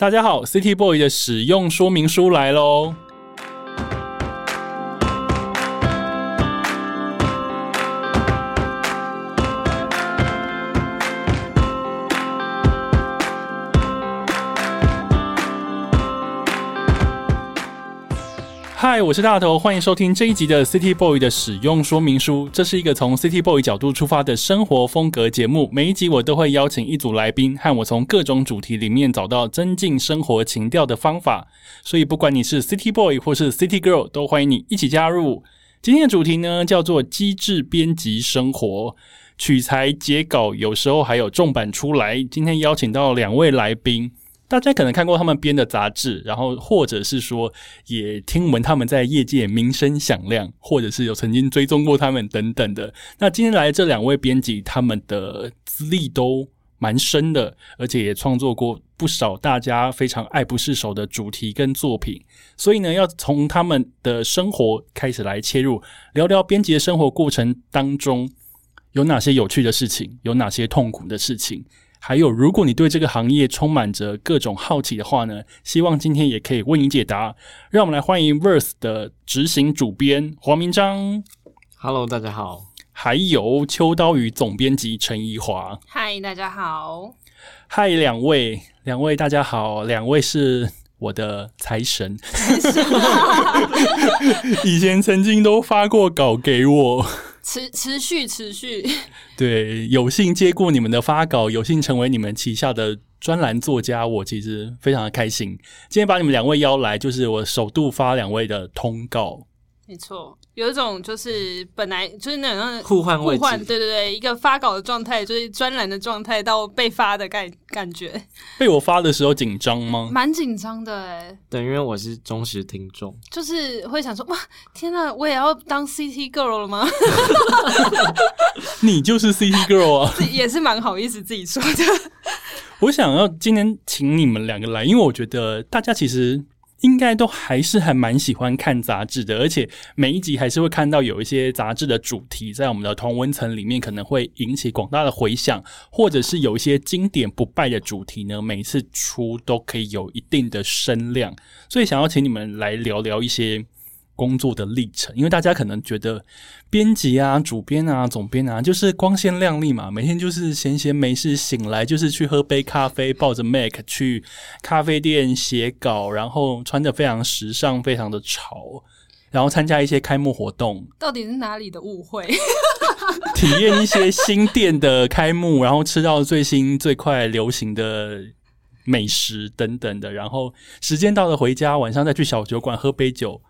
大家好，City Boy 的使用说明书来喽。嗨，我是大头，欢迎收听这一集的 City Boy 的使用说明书。这是一个从 City Boy 角度出发的生活风格节目。每一集我都会邀请一组来宾，和我从各种主题里面找到增进生活情调的方法。所以，不管你是 City Boy 或是 City Girl，都欢迎你一起加入。今天的主题呢，叫做机智编辑生活，取材截稿，有时候还有重版出来。今天邀请到两位来宾。大家可能看过他们编的杂志，然后或者是说也听闻他们在业界名声响亮，或者是有曾经追踪过他们等等的。那今天来这两位编辑，他们的资历都蛮深的，而且也创作过不少大家非常爱不释手的主题跟作品。所以呢，要从他们的生活开始来切入，聊聊编辑的生活过程当中有哪些有趣的事情，有哪些痛苦的事情。还有，如果你对这个行业充满着各种好奇的话呢，希望今天也可以为你解答。让我们来欢迎 Verse 的执行主编黄明章。Hello，大家好。还有秋刀鱼总编辑陈怡华。嗨，大家好。嗨，两位，两位大家好，两位是我的财神。以前曾经都发过稿给我。持持续持续，对，有幸接过你们的发稿，有幸成为你们旗下的专栏作家，我其实非常的开心。今天把你们两位邀来，就是我首度发两位的通告。没错。有一种就是本来就是那种互换互换，对对对，一个发稿的状态，就是专栏的状态，到被发的感感觉。被我发的时候紧张吗？蛮紧张的哎。对，因为我是忠实听众，就是会想说哇，天呐，我也要当 CT girl 了吗？你就是 CT girl 啊，也是蛮好意思自己说的。我想要今天请你们两个来，因为我觉得大家其实。应该都还是还蛮喜欢看杂志的，而且每一集还是会看到有一些杂志的主题在我们的同文层里面可能会引起广大的回响，或者是有一些经典不败的主题呢，每次出都可以有一定的声量，所以想要请你们来聊聊一些。工作的历程，因为大家可能觉得编辑啊、主编啊、总编啊，就是光鲜亮丽嘛，每天就是闲闲没事，醒来就是去喝杯咖啡，抱着 Mac 去咖啡店写稿，然后穿着非常时尚，非常的潮，然后参加一些开幕活动。到底是哪里的误会？体验一些新店的开幕，然后吃到最新最快流行的美食等等的，然后时间到了回家，晚上再去小酒馆喝杯酒。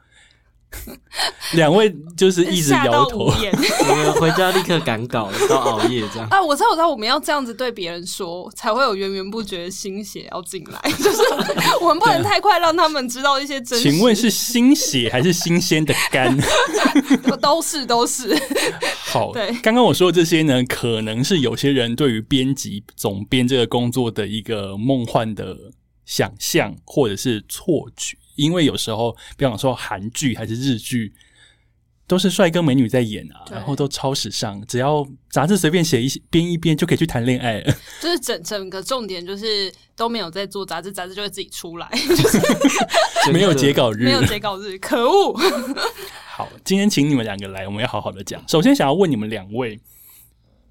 两位就是一直摇头，我们 回家立刻赶稿，到熬夜这样啊！我知道，我知道，我们要这样子对别人说，才会有源源不绝的心血要进来。就是我们不能太快让他们知道一些真。请问是新血还是新鲜的肝？都是都是。好，对，刚刚我说的这些呢，可能是有些人对于编辑总编这个工作的一个梦幻的想象，或者是错觉。因为有时候，比方说韩剧还是日剧，都是帅哥美女在演啊，然后都超时尚，只要杂志随便写一编一编就可以去谈恋爱。就是整整个重点就是都没有在做杂志，杂志就会自己出来，没有截稿日，没有截稿日，可恶！好，今天请你们两个来，我们要好好的讲。首先想要问你们两位。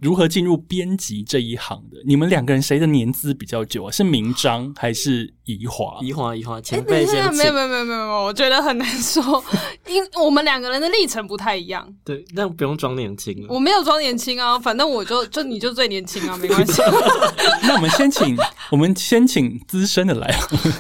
如何进入编辑这一行的？你们两个人谁的年资比较久啊？是明章还是怡华？怡华，怡华，前辈先没有，没有，没有，没有，我觉得很难说，因我们两个人的历程不太一样。对，那不用装年轻了。我没有装年轻啊，反正我就 就你就最年轻啊，没关系。那我们先请我们先请资深的来，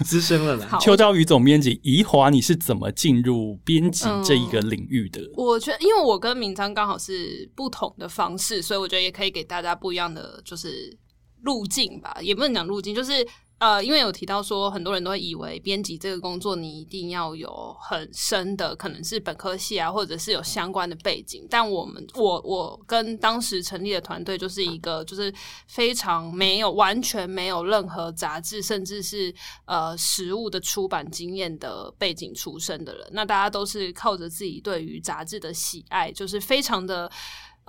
资深的来。秋刀鱼总编辑怡华，你是怎么进入编辑这一个领域的？我觉得，因为我跟明章刚好是不同的方式，所以我觉得。也可以给大家不一样的就是路径吧，也不能讲路径，就是呃，因为有提到说，很多人都会以为编辑这个工作你一定要有很深的，可能是本科系啊，或者是有相关的背景。但我们我我跟当时成立的团队就是一个就是非常没有完全没有任何杂志，甚至是呃实物的出版经验的背景出身的人。那大家都是靠着自己对于杂志的喜爱，就是非常的。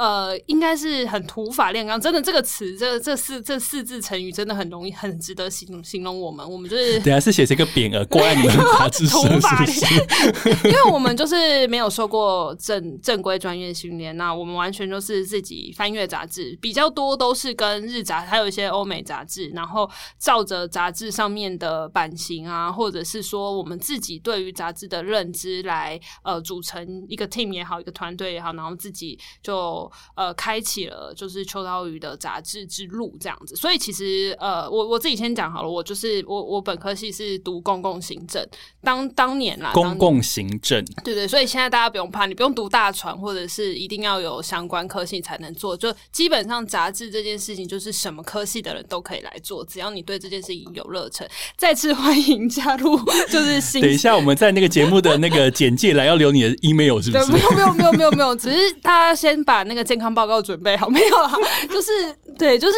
呃，应该是很土法炼钢。真的，这个词，这这四这四字成语，真的很容易，很值得形形容我们。我们就是 等下是写成一个匾额挂在你们？因为我们就是没有受过正正规专业训练，那我们完全就是自己翻阅杂志，比较多都是跟日杂，还有一些欧美杂志，然后照着杂志上面的版型啊，或者是说我们自己对于杂志的认知来呃组成一个 team 也好，一个团队也好，然后自己就呃开启了就是秋刀鱼的杂志之路这样子。所以其实呃，我我自己先讲好了，我就是我我本科系是读公共行政，当当年啦，公共行政，对对，所以现在大家不用怕，你不用读大船，或者是一定要有相关科系才能做。就基本上杂志这件事情，就是什么科系的人都可以来做，只要你对这件事情有热忱。再次欢迎加入，就是新等一下我们在那个节目的那个简介栏要留你的 email 是不对，是没？有没有没有没有没有，只是大家先把那个健康报告准备好，没有啊，就是对，就是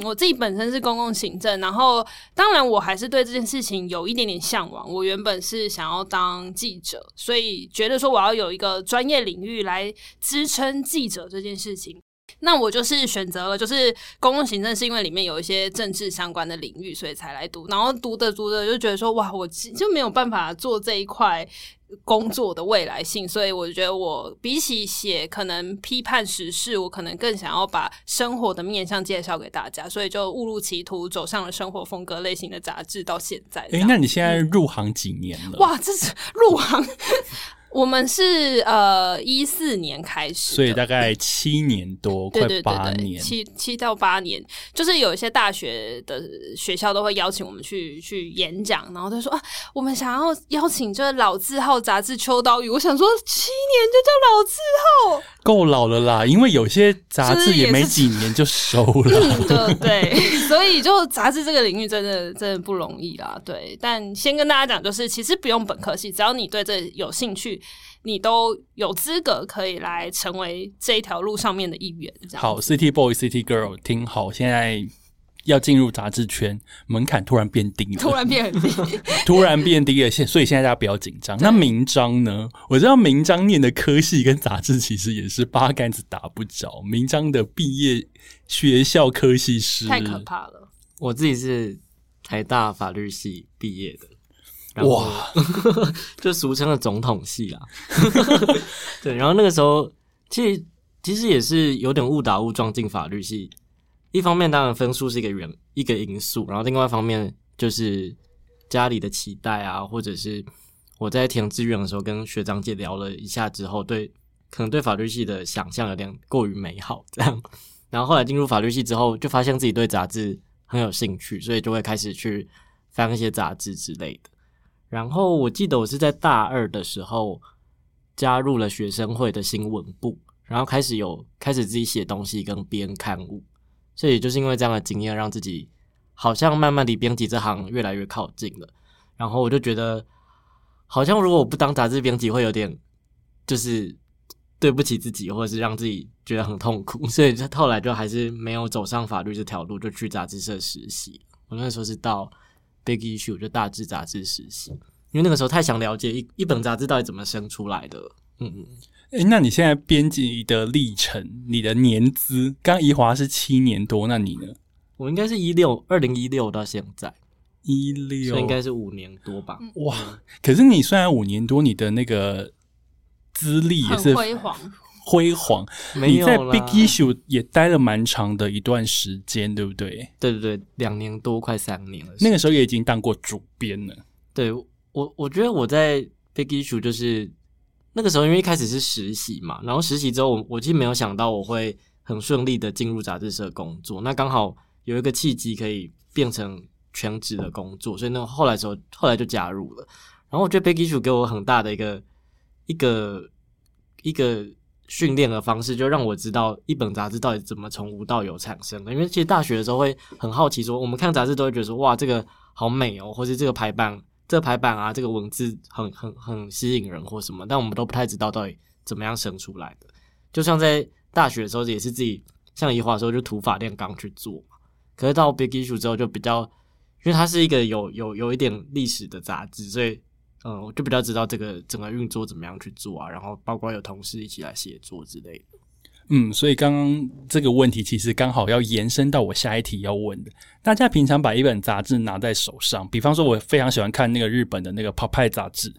我自己本身是公共行政，然后当然我还是对这件事情有一点点向往。我原本是想要当记者，所以觉得说我要有一个专业领域来支撑记者这件事情。那我就是选择了，就是公共行政，是因为里面有一些政治相关的领域，所以才来读。然后读着读着就觉得说，哇，我就没有办法做这一块工作的未来性，所以我觉得我比起写可能批判时事，我可能更想要把生活的面向介绍给大家，所以就误入歧途，走上了生活风格类型的杂志，到现在这哎、样。那你现在入行几年了？哇，这是入行，我们是呃一四年开始，所以大概七年多，对快对对对，八年。七七到八年，就是有一些大学的学校都会邀请我们去去演讲，然后他说啊，我们想要邀请这老字号杂志《秋刀鱼》，我想说七年就叫老字号，够老了啦，因为有些杂志也没几年就收了。嗯，对对，所以就杂志这个领域真的真的不容易啦。对，但先跟大家讲，就是其实不用本科系，只要你对这有兴趣，你都有资格可以来成为这一条路上面的一员。好，City Boy、City Girl，听好，现在要进入杂志圈，门槛突然变低了，突然变很低，突然变低了，现所以现在大家不要紧张。那名章呢？我知道名章念的科系跟杂志其实也是八竿子打不着。名章的毕业学校科系是太可怕了。我自己是台大法律系毕业的，然后哇，就俗称的总统系啦。对，然后那个时候其实其实也是有点误打误撞进法律系。一方面当然分数是一个原一个因素，然后另外一方面就是家里的期待啊，或者是我在填志愿的时候跟学长姐聊了一下之后，对可能对法律系的想象有点过于美好，这样。然后后来进入法律系之后，就发现自己对杂志很有兴趣，所以就会开始去翻一些杂志之类的。然后我记得我是在大二的时候加入了学生会的新闻部，然后开始有开始自己写东西跟编刊物，所以就是因为这样的经验，让自己好像慢慢离编辑这行越来越靠近了。然后我就觉得，好像如果我不当杂志编辑，会有点就是对不起自己，或者是让自己觉得很痛苦，所以就后来就还是没有走上法律这条路，就去杂志社实习。我那时候是到 Big Issue 就大志杂志实习，因为那个时候太想了解一一本杂志到底怎么生出来的。嗯嗯，诶那你现在编辑的历程，你的年资，刚怡华是七年多，那你呢？我应该是一六二零一六到现在，一所六以应该是五年多吧。哇！可是你虽然五年多，你的那个资历也是辉煌，辉煌，没有你在 Big Issue 也待了蛮长的一段时间，对不对？对对对，两年多快三年了。那个时候也已经当过主编了。对我，我觉得我在 Big Issue 就是那个时候，因为一开始是实习嘛，然后实习之后，我我其实没有想到我会很顺利的进入杂志社工作。那刚好有一个契机可以变成全职的工作，所以那后来时候后来就加入了。然后我觉得 Big Issue 给我很大的一个一个一个训练的方式，就让我知道一本杂志到底怎么从无到有产生的。因为其实大学的时候会很好奇说我们看杂志都会觉得说，哇，这个好美哦，或是这个排版，这个排版啊，这个文字很很很吸引人或什么，但我们都不太知道到底怎么样生出来的。就像在大学的时候，也是自己像怡华的时候，就土法炼钢去做嘛。可是到 Big Issue 之后，就比较，因为它是一个有有有一点历史的杂志，所以嗯，我就比较知道这个整个运作怎么样去做啊，然后包括有同事一起来协作之类的。嗯，所以刚刚这个问题其实刚好要延伸到我下一题要问的。大家平常把一本杂志拿在手上，比方说，我非常喜欢看那个日本的那个跑派杂志，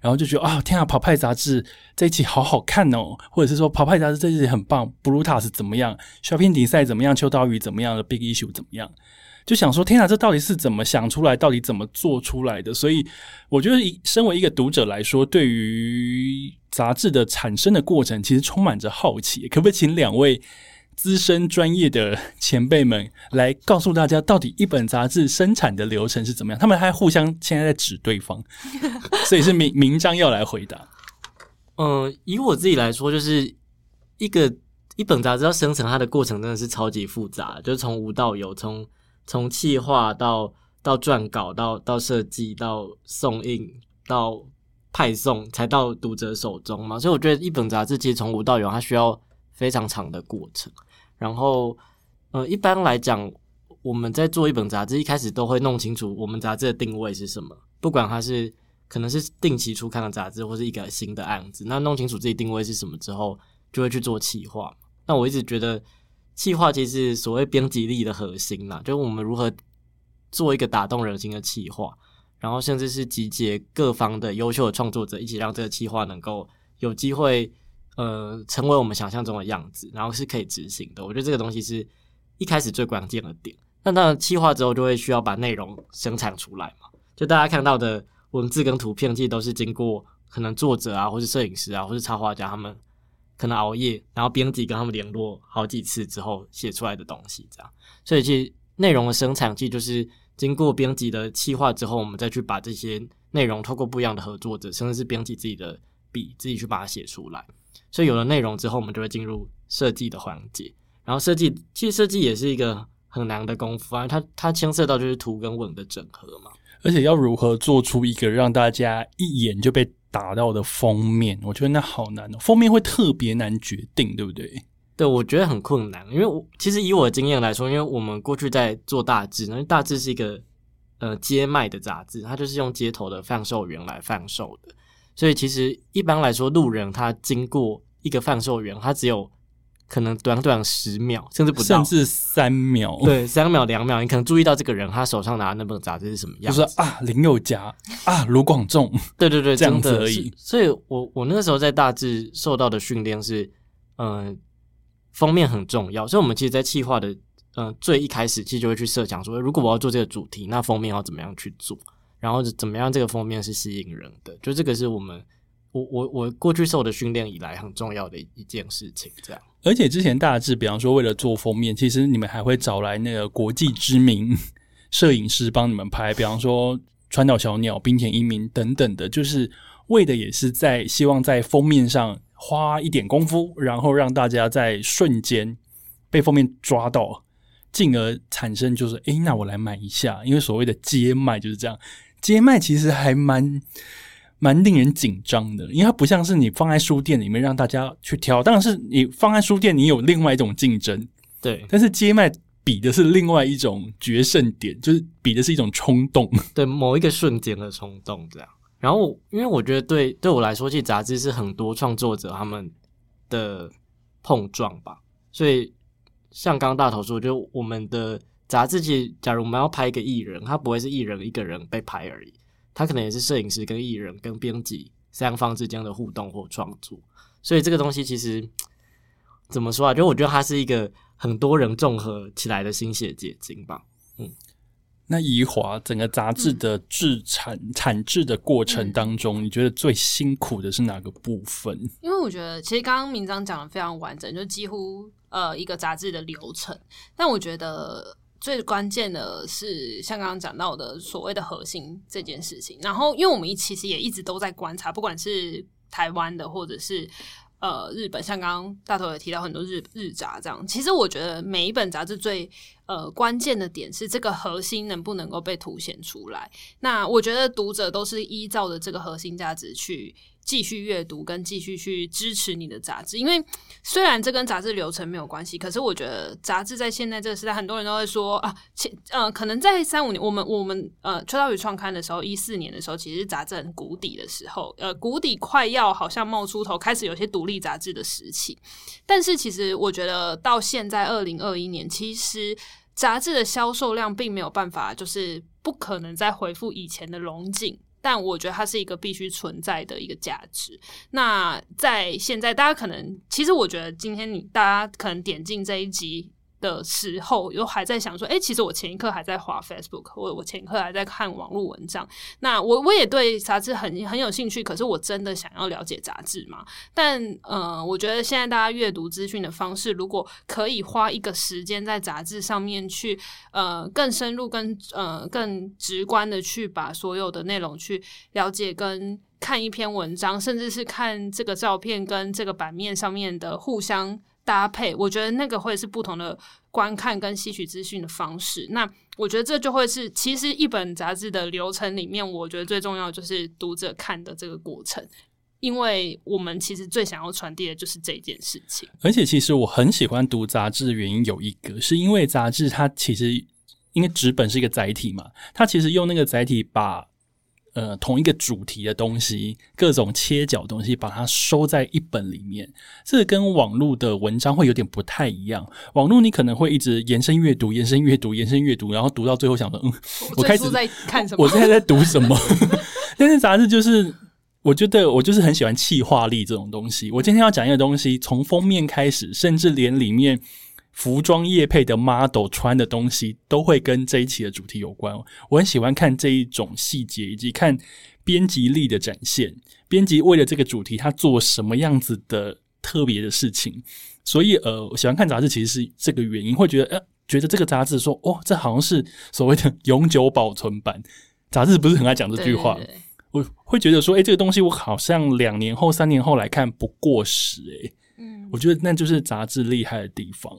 然后就觉得啊，天啊，跑派杂志这一期好好看哦，或者是说跑派杂志这一期很棒，Brutus 怎么样，Shopping 比赛怎么样，秋刀鱼怎么样，Big Issue 怎么样？就想说，天啊，这到底是怎么想出来？到底怎么做出来的？所以我觉得，身为一个读者来说，对于杂志的产生的过程，其实充满着好奇。可不可以请两位资深专业的前辈们来告诉大家，到底一本杂志生产的流程是怎么样？他们还互相现在在指对方，所以是明明章要来回答。嗯，以我自己来说，就是一个一本杂志要生成它的过程真的是超级复杂，就是从无到有，从从企划到到撰稿，到到设计，到送印，到派送，才到读者手中嘛。所以我觉得一本杂志其实从无到有，它需要非常长的过程。然后，呃，一般来讲，我们在做一本杂志，一开始都会弄清楚我们杂志的定位是什么。不管它是可能是定期出刊的杂志，或是一个新的案子，那弄清楚自己定位是什么之后，就会去做企划。那我一直觉得。企划其实所谓编辑力的核心啦，就是我们如何做一个打动人心的企划，然后甚至是集结各方的优秀的创作者，一起让这个企划能够有机会呃成为我们想象中的样子，然后是可以执行的。我觉得这个东西是一开始最关键的点。那当然，企划之后就会需要把内容生产出来嘛，就大家看到的文字跟图片，其实都是经过可能作者啊，或是摄影师啊，或是插画家他们。可能熬夜，然后编辑跟他们联络好几次之后写出来的东西，这样。所以其实内容的生产，其实就是经过编辑的企划之后，我们再去把这些内容透过不一样的合作者，甚至是编辑自己的笔，自己去把它写出来。所以有了内容之后，我们就会进入设计的环节。然后设计，其实设计也是一个很难的功夫啊，它它牵涉到就是图跟文的整合嘛。而且要如何做出一个让大家一眼就被打到的封面，我觉得那好难哦。封面会特别难决定，对不对？对，我觉得很困难，因为我其实以我的经验来说，因为我们过去在做大致，那大致是一个呃街卖的杂志，它就是用街头的贩售员来贩售的，所以其实一般来说，路人他经过一个贩售员，他只有。可能短短十秒，甚至不到，甚至三秒。对，三秒、两秒，你可能注意到这个人，他手上拿的那本杂志是什么样？就是啊，林宥嘉啊，卢广仲。对对对，这样子而已。所以，我我那个时候在大致受到的训练是，嗯，封面很重要。所以，我们其实，在企划的嗯最一开始，其实就会去设想说，如果我要做这个主题，那封面要怎么样去做？然后怎么样这个封面是吸引人的？就这个是我们。我我我过去受的训练以来很重要的一件事情，这样。而且之前大致，比方说为了做封面，其实你们还会找来那个国际知名摄影师帮你们拍，比方说川岛小鸟、冰田一明等等的，就是为的也是在希望在封面上花一点功夫，然后让大家在瞬间被封面抓到，进而产生就是，诶，那我来买一下，因为所谓的接卖就是这样，接卖其实还蛮。蛮令人紧张的，因为它不像是你放在书店里面让大家去挑，当然是你放在书店，你有另外一种竞争，对。但是街卖比的是另外一种决胜点，就是比的是一种冲动，对某一个瞬间的冲动这样。然后，因为我觉得对对我来说，其实杂志是很多创作者他们的碰撞吧。所以，像刚刚大头说，就我们的杂志，其实假如我们要拍一个艺人，他不会是艺人一个人被拍而已。他可能也是摄影师、跟艺人、跟编辑三方之间的互动或创作，所以这个东西其实怎么说啊？就我觉得它是一个很多人综合起来的心血结晶吧。嗯，那宜华整个杂志的制产产制的过程当中，你觉得最辛苦的是哪个部分？因为我觉得其实刚刚明章讲的非常完整，就几乎呃一个杂志的流程，但我觉得。最关键的是，像刚刚讲到的所谓的核心这件事情。然后，因为我们其实也一直都在观察，不管是台湾的，或者是呃日本，像刚刚大头也提到很多日日杂这样。其实我觉得每一本杂志最呃，关键的点是这个核心能不能够被凸显出来？那我觉得读者都是依照着这个核心价值去继续阅读，跟继续去支持你的杂志。因为虽然这跟杂志流程没有关系，可是我觉得杂志在现在这个时代，很多人都会说啊，前呃，可能在三五年，我们我们呃，秋刀鱼创刊的时候，一四年的时候，其实杂志很谷底的时候，呃，谷底快要好像冒出头，开始有些独立杂志的时期。但是其实我觉得到现在二零二一年，其实杂志的销售量并没有办法，就是不可能再恢复以前的龙井。但我觉得它是一个必须存在的一个价值。那在现在，大家可能其实我觉得今天你大家可能点进这一集。的时候，又还在想说，哎，其实我前一刻还在滑 Facebook，我我前一刻还在看网络文章。那我我也对杂志很很有兴趣，可是我真的想要了解杂志嘛？但呃，我觉得现在大家阅读资讯的方式，如果可以花一个时间在杂志上面去，呃，更深入、更呃更直观的去把所有的内容去了解跟看一篇文章，甚至是看这个照片跟这个版面上面的互相。搭配，我觉得那个会是不同的观看跟吸取资讯的方式。那我觉得这就会是，其实一本杂志的流程里面，我觉得最重要就是读者看的这个过程，因为我们其实最想要传递的就是这件事情。而且，其实我很喜欢读杂志的原因有一个，是因为杂志它其实因为纸本是一个载体嘛，它其实用那个载体把。呃，同一个主题的东西，各种切角东西，把它收在一本里面，这跟网络的文章会有点不太一样。网络你可能会一直延伸阅读，延伸阅读，延伸阅读，然后读到最后想说，嗯，我开始在看什么？我现在在读什么？但是杂志就是，我觉得我就是很喜欢气化力这种东西。我今天要讲一个东西，从封面开始，甚至连里面。服装业配的 model 穿的东西都会跟这一期的主题有关。我很喜欢看这一种细节，以及看编辑力的展现。编辑为了这个主题，他做什么样子的特别的事情。所以，呃，我喜欢看杂志，其实是这个原因。会觉得，呃，觉得这个杂志说，哦，这好像是所谓的永久保存版。杂志不是很爱讲这句话。我会觉得说，哎，这个东西我好像两年后、三年后来看不过时。哎，嗯，我觉得那就是杂志厉害的地方。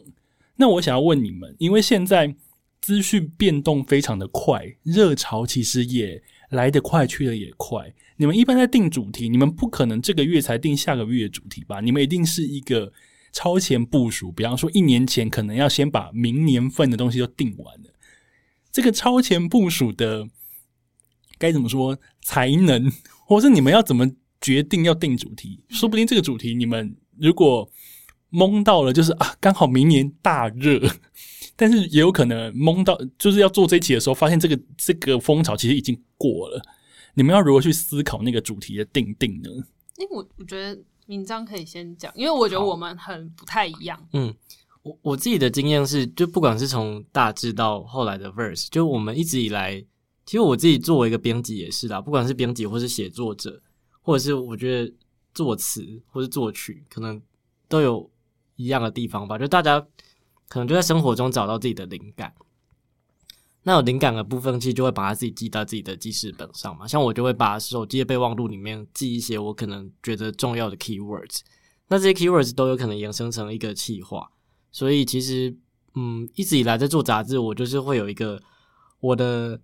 那我想要问你们，因为现在资讯变动非常的快，热潮其实也来得快，去的也快。你们一般在定主题，你们不可能这个月才定下个月的主题吧？你们一定是一个超前部署，比方说一年前可能要先把明年份的东西都定完了。这个超前部署的该怎么说才能，或是你们要怎么决定要定主题？说不定这个主题你们如果。懵到了，就是啊，刚好明年大热，但是也有可能懵到，就是要做这一期的时候，发现这个这个风潮其实已经过了。你们要如何去思考那个主题的定定呢？因为我我觉得明章可以先讲，因为我觉得我们很不太一样。嗯，我我自己的经验是，就不管是从大致到后来的 verse，就我们一直以来，其实我自己作为一个编辑也是啦，不管是编辑或是写作者，或者是我觉得作词或是作曲，可能都有。一样的地方吧，就大家可能就在生活中找到自己的灵感。那有灵感的部分，其实就会把它自己记到自己的记事本上嘛。像我就会把手机的备忘录里面记一些我可能觉得重要的 keywords。那这些 keywords 都有可能衍生成一个企划。所以其实，嗯，一直以来在做杂志，我就是会有一个我的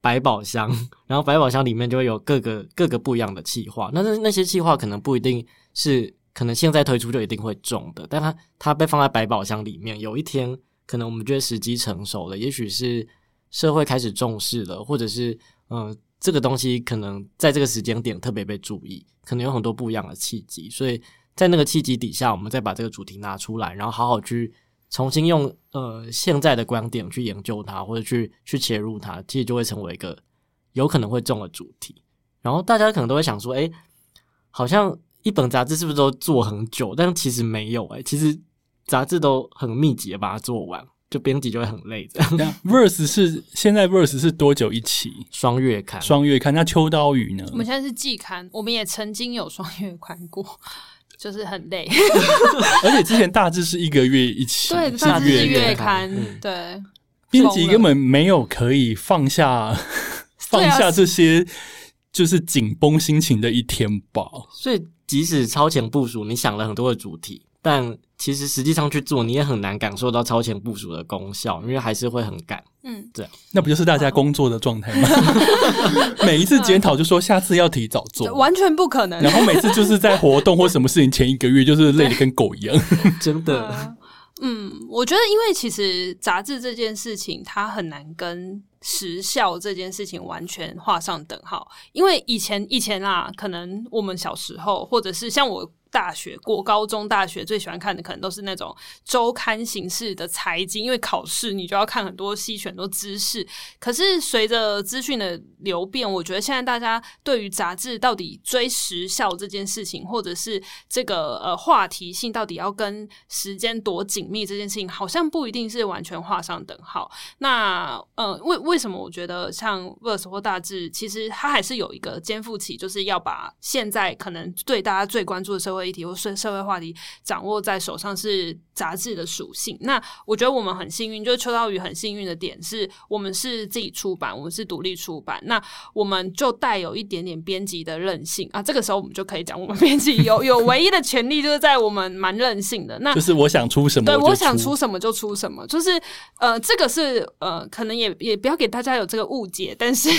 百宝箱，然后百宝箱里面就会有各个各个不一样的企划。那那那些企划可能不一定是。可能现在推出就一定会中的，但它它被放在百宝箱里面，有一天可能我们觉得时机成熟了，也许是社会开始重视了，或者是嗯这个东西可能在这个时间点特别被注意，可能有很多不一样的契机，所以在那个契机底下，我们再把这个主题拿出来，然后好好去重新用呃现在的观点去研究它，或者去去切入它，其实就会成为一个有可能会中的主题。然后大家可能都会想说，哎，好像。一本杂志是不是都做很久？但其实没有哎，其实杂志都很密集的把它做完，就编辑就会很累。这样，verse 是现在 verse 是多久一期？双月刊，双月刊。那秋刀鱼呢？我们现在是季刊，我们也曾经有双月刊过，就是很累。而且之前大致是一个月一期，对，大致是月刊。对，编辑根本没有可以放下放下这些，就是紧绷心情的一天吧。所以。即使超前部署，你想了很多的主题，但其实实际上去做，你也很难感受到超前部署的功效，因为还是会很赶。嗯，那不就是大家工作的状态吗？每一次检讨就说下次要提早做，完全不可能。然后每次就是在活动或什么事情前一个月，就是累得跟狗一样，真的。嗯，我觉得因为其实杂志这件事情，它很难跟时效这件事情完全画上等号。因为以前以前啊，可能我们小时候，或者是像我。大学过高中，大学最喜欢看的可能都是那种周刊形式的财经，因为考试你就要看很多吸选多知识。可是随着资讯的流变，我觉得现在大家对于杂志到底追时效这件事情，或者是这个呃话题性到底要跟时间多紧密这件事情，好像不一定是完全画上等号。那呃，为为什么我觉得像 Verse 或大志，其实它还是有一个肩负起，就是要把现在可能对大家最关注的社会。议题或社社会话题掌握在手上是杂志的属性。那我觉得我们很幸运，就是秋刀鱼很幸运的点是我们是自己出版，我们是独立出版，那我们就带有一点点编辑的任性啊。这个时候我们就可以讲，我们 编辑有有唯一的权利，就是在我们蛮任性的。那就是我想出什么，对我想出什么就出什么。就是呃，这个是呃，可能也也不要给大家有这个误解，但是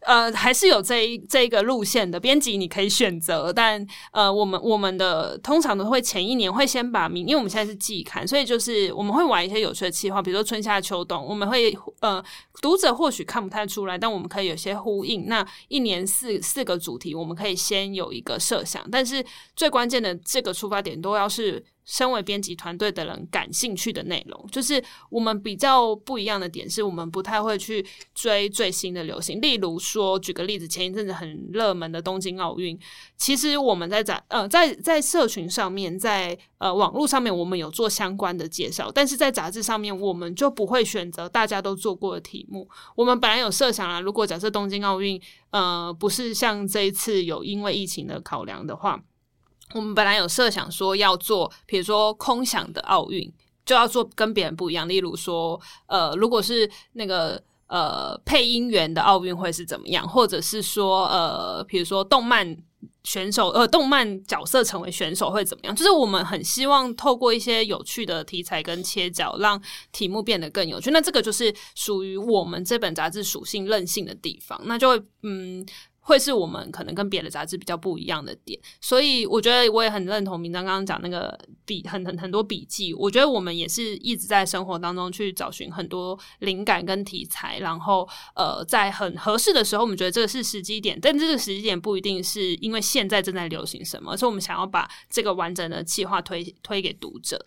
呃，还是有这一这一个路线的编辑你可以选择，但呃，我们我们。的通常都会前一年会先把名，因为我们现在是季刊，所以就是我们会玩一些有趣的计划，比如说春夏秋冬，我们会呃读者或许看不太出来，但我们可以有些呼应。那一年四四个主题，我们可以先有一个设想，但是最关键的这个出发点都要是。身为编辑团队的人感兴趣的内容，就是我们比较不一样的点，是我们不太会去追最新的流行。例如说，举个例子，前一阵子很热门的东京奥运，其实我们在在呃在在社群上面，在呃网络上面，我们有做相关的介绍，但是在杂志上面，我们就不会选择大家都做过的题目。我们本来有设想啊，如果假设东京奥运呃不是像这一次有因为疫情的考量的话。我们本来有设想说要做，比如说空想的奥运，就要做跟别人不一样。例如说，呃，如果是那个呃配音员的奥运会是怎么样，或者是说，呃，比如说动漫选手，呃，动漫角色成为选手会怎么样？就是我们很希望透过一些有趣的题材跟切角，让题目变得更有趣。那这个就是属于我们这本杂志属性任性的地方，那就会嗯。会是我们可能跟别的杂志比较不一样的点，所以我觉得我也很认同明章刚刚讲那个笔很很很多笔记，我觉得我们也是一直在生活当中去找寻很多灵感跟题材，然后呃在很合适的时候，我们觉得这个是时机点，但这个时机点不一定是因为现在正在流行什么，而是我们想要把这个完整的计划推推给读者。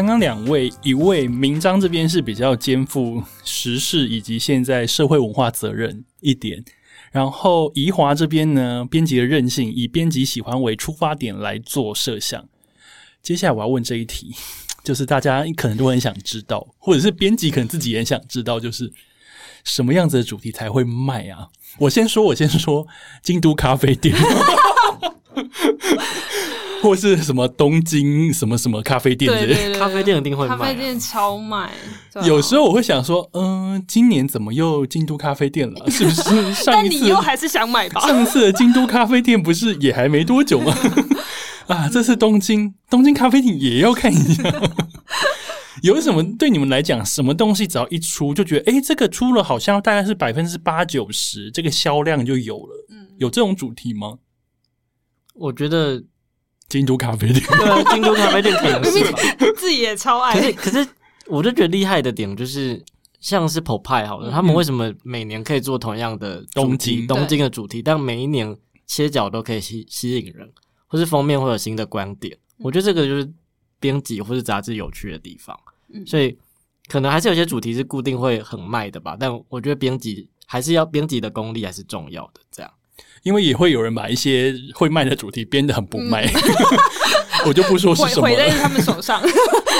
刚刚两位，一位名章这边是比较肩负时事以及现在社会文化责任一点，然后怡华这边呢，编辑的任性，以编辑喜欢为出发点来做设想。接下来我要问这一题，就是大家可能都很想知道，或者是编辑可能自己也想知道，就是什么样子的主题才会卖啊？我先说，我先说，京都咖啡店。或是什么东京什么什么咖啡店之类，咖啡店一定会卖，咖啡店超卖。有时候我会想说，嗯，今年怎么又京都咖啡店了？是不是 上一次？但你又还是想买吧？上次的京都咖啡店不是也还没多久吗？啊，这次东京东京咖啡店也要看一下。有什么对你们来讲，什么东西只要一出就觉得，哎，这个出了好像大概是百分之八九十，这个销量就有了。嗯，有这种主题吗？我觉得。京都咖啡店，对啊，京都咖啡店可能是自己也超爱。可是，可是，我就觉得厉害的点就是，像是 p o p e 好了，他们为什么每年可以做同样的东京东京的主题，但每一年切角都可以吸吸引人，或是封面会有新的观点？我觉得这个就是编辑或是杂志有趣的地方。所以，可能还是有些主题是固定会很卖的吧。但我觉得编辑还是要编辑的功力还是重要的。这样。因为也会有人把一些会卖的主题编得很不卖，我就不说是毁什么了。毁在他们手上。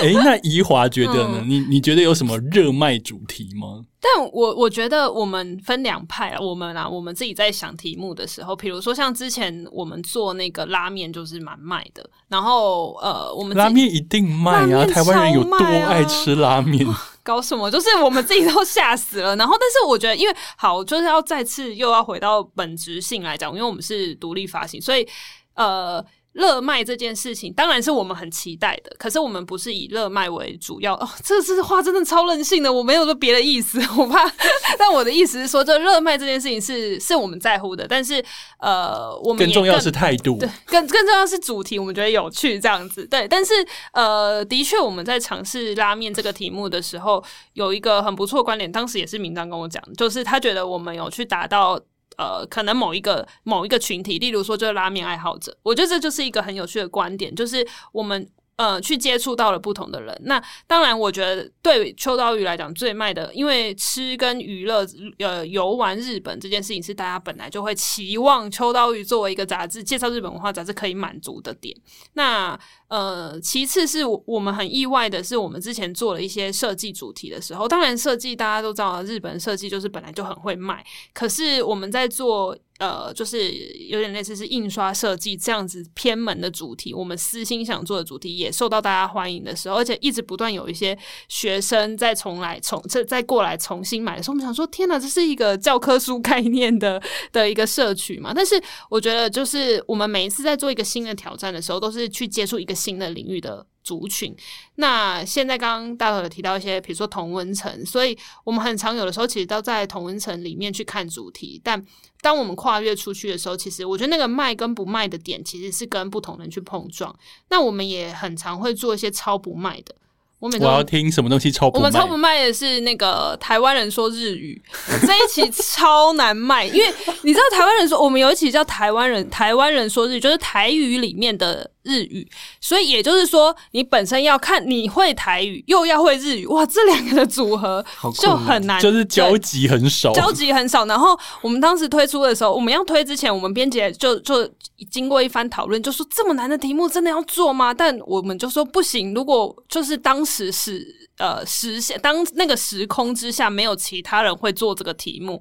哎，那怡华觉得呢？嗯你你觉得有什么热卖主题吗？但我我觉得我们分两派啊，我们啊，我们自己在想题目的时候，比如说像之前我们做那个拉面就是蛮卖的，然后呃，我们拉面一定卖啊！台湾人有多爱吃拉面？搞什么？就是我们自己都吓死了。然后，但是我觉得，因为好，就是要再次又要回到本职性来讲，因为我们是独立发行，所以呃。热卖这件事情当然是我们很期待的，可是我们不是以热卖为主要哦。这这话真的超任性的，我没有说别的意思，我怕。但我的意思是说，这热卖这件事情是是我们在乎的，但是呃，我们也更重要是态度。对，更更重要是主题，我们觉得有趣这样子。对，但是呃，的确我们在尝试拉面这个题目的时候，有一个很不错的观点，当时也是明章跟我讲，就是他觉得我们有去达到。呃，可能某一个某一个群体，例如说就是拉面爱好者，我觉得这就是一个很有趣的观点，就是我们呃去接触到了不同的人。那当然，我觉得对秋刀鱼来讲最卖的，因为吃跟娱乐呃游玩日本这件事情是大家本来就会期望秋刀鱼作为一个杂志介绍日本文化杂志可以满足的点。那呃，其次是我们很意外的是，我们之前做了一些设计主题的时候，当然设计大家都知道，日本设计就是本来就很会卖，可是我们在做。呃，就是有点类似是印刷设计这样子偏门的主题，我们私心想做的主题也受到大家欢迎的时候，而且一直不断有一些学生再重来重这再过来重新买的时候，我们想说，天哪，这是一个教科书概念的的一个社区嘛？但是我觉得，就是我们每一次在做一个新的挑战的时候，都是去接触一个新的领域的族群。那现在刚刚大头有提到一些，比如说同温层，所以我们很常有的时候其实都在同温层里面去看主题，但当我们跨越出去的时候，其实我觉得那个卖跟不卖的点其实是跟不同人去碰撞。那我们也很常会做一些超不卖的。我每次我要听什么东西超不卖？我们超不卖的是那个台湾人说日语这一期超难卖，因为你知道台湾人说我们有一期叫台湾人台湾人说日语，就是台语里面的日语，所以也就是说你本身要看你会台语又要会日语，哇，这两个的组合就很难，就是交集很少。交集很少。然后我们当时推出的时候，我们要推之前，我们编辑就就经过一番讨论，就说这么难的题目真的要做吗？但我们就说不行，如果就是当时是呃时现当那个时空之下没有其他人会做这个题目。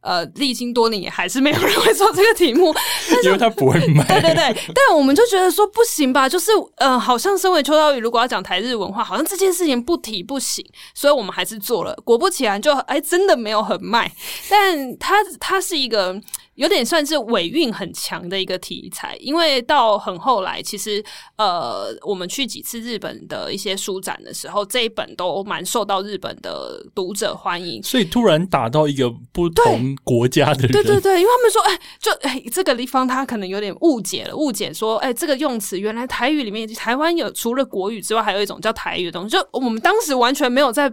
呃，历经多年也还是没有人会做这个题目，因为他不会卖。对对对，但我们就觉得说不行吧，就是呃，好像身为秋刀鱼，如果要讲台日文化，好像这件事情不提不行，所以我们还是做了。果不其然就，哎，真的没有很卖，但它它是一个有点算是尾韵很强的一个题材，因为到很后来，其实呃，我们去几次日本的一些书展的时候，这一本都蛮受到日本的读者欢迎。所以突然打到一个不同国家的人，对对对，因为他们说，哎，就哎，这个地方他可能有点误解了，误解说，哎，这个用词原来台语里面，台湾有除了国语之外，还有一种叫台语的东西，就我们当时完全没有在呃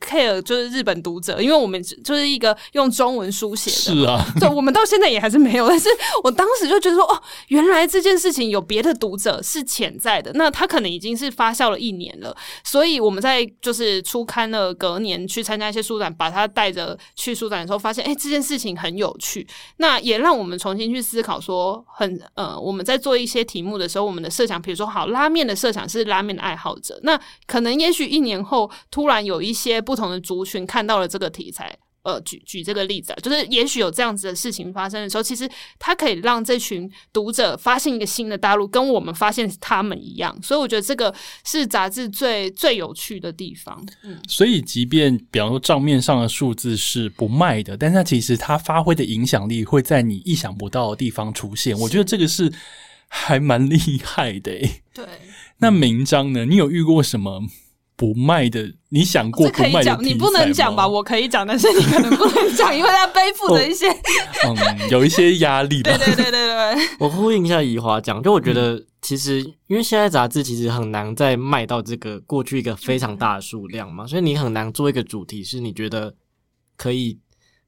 care 就是日本读者，因为我们就是一个用中文书写的，是啊，对，我们到现在也还是没有，但是我当时就觉得说，哦，原来这件事情有别的读者是潜在的，那他可能已经是发酵了一年了，所以我们在就是初刊了隔年去参加一些书展，把他带着去书展的时候，发现，哎，这件事情很有趣，那也让我们重新去思考说，很呃，我们在做一些题目的时候，我们的设想，比如说好拉面的设想是拉面的爱好者，那可能也许一年后突然有一些不同的族群看到了这个题材。呃，举举这个例子啊，就是也许有这样子的事情发生的时候，其实它可以让这群读者发现一个新的大陆，跟我们发现他们一样，所以我觉得这个是杂志最最有趣的地方。嗯，所以即便比方说账面上的数字是不卖的，但是它其实它发挥的影响力会在你意想不到的地方出现。我觉得这个是还蛮厉害的诶。对，那名章呢？你有遇过什么不卖的？你想过可以讲，不卖的你不能讲吧？我可以讲，但是你可能不能讲，因为他背负着一些，嗯，有一些压力吧。对对对对对，我呼应一下怡华讲，就我觉得其实因为现在杂志其实很难再卖到这个过去一个非常大的数量嘛，所以你很难做一个主题是你觉得可以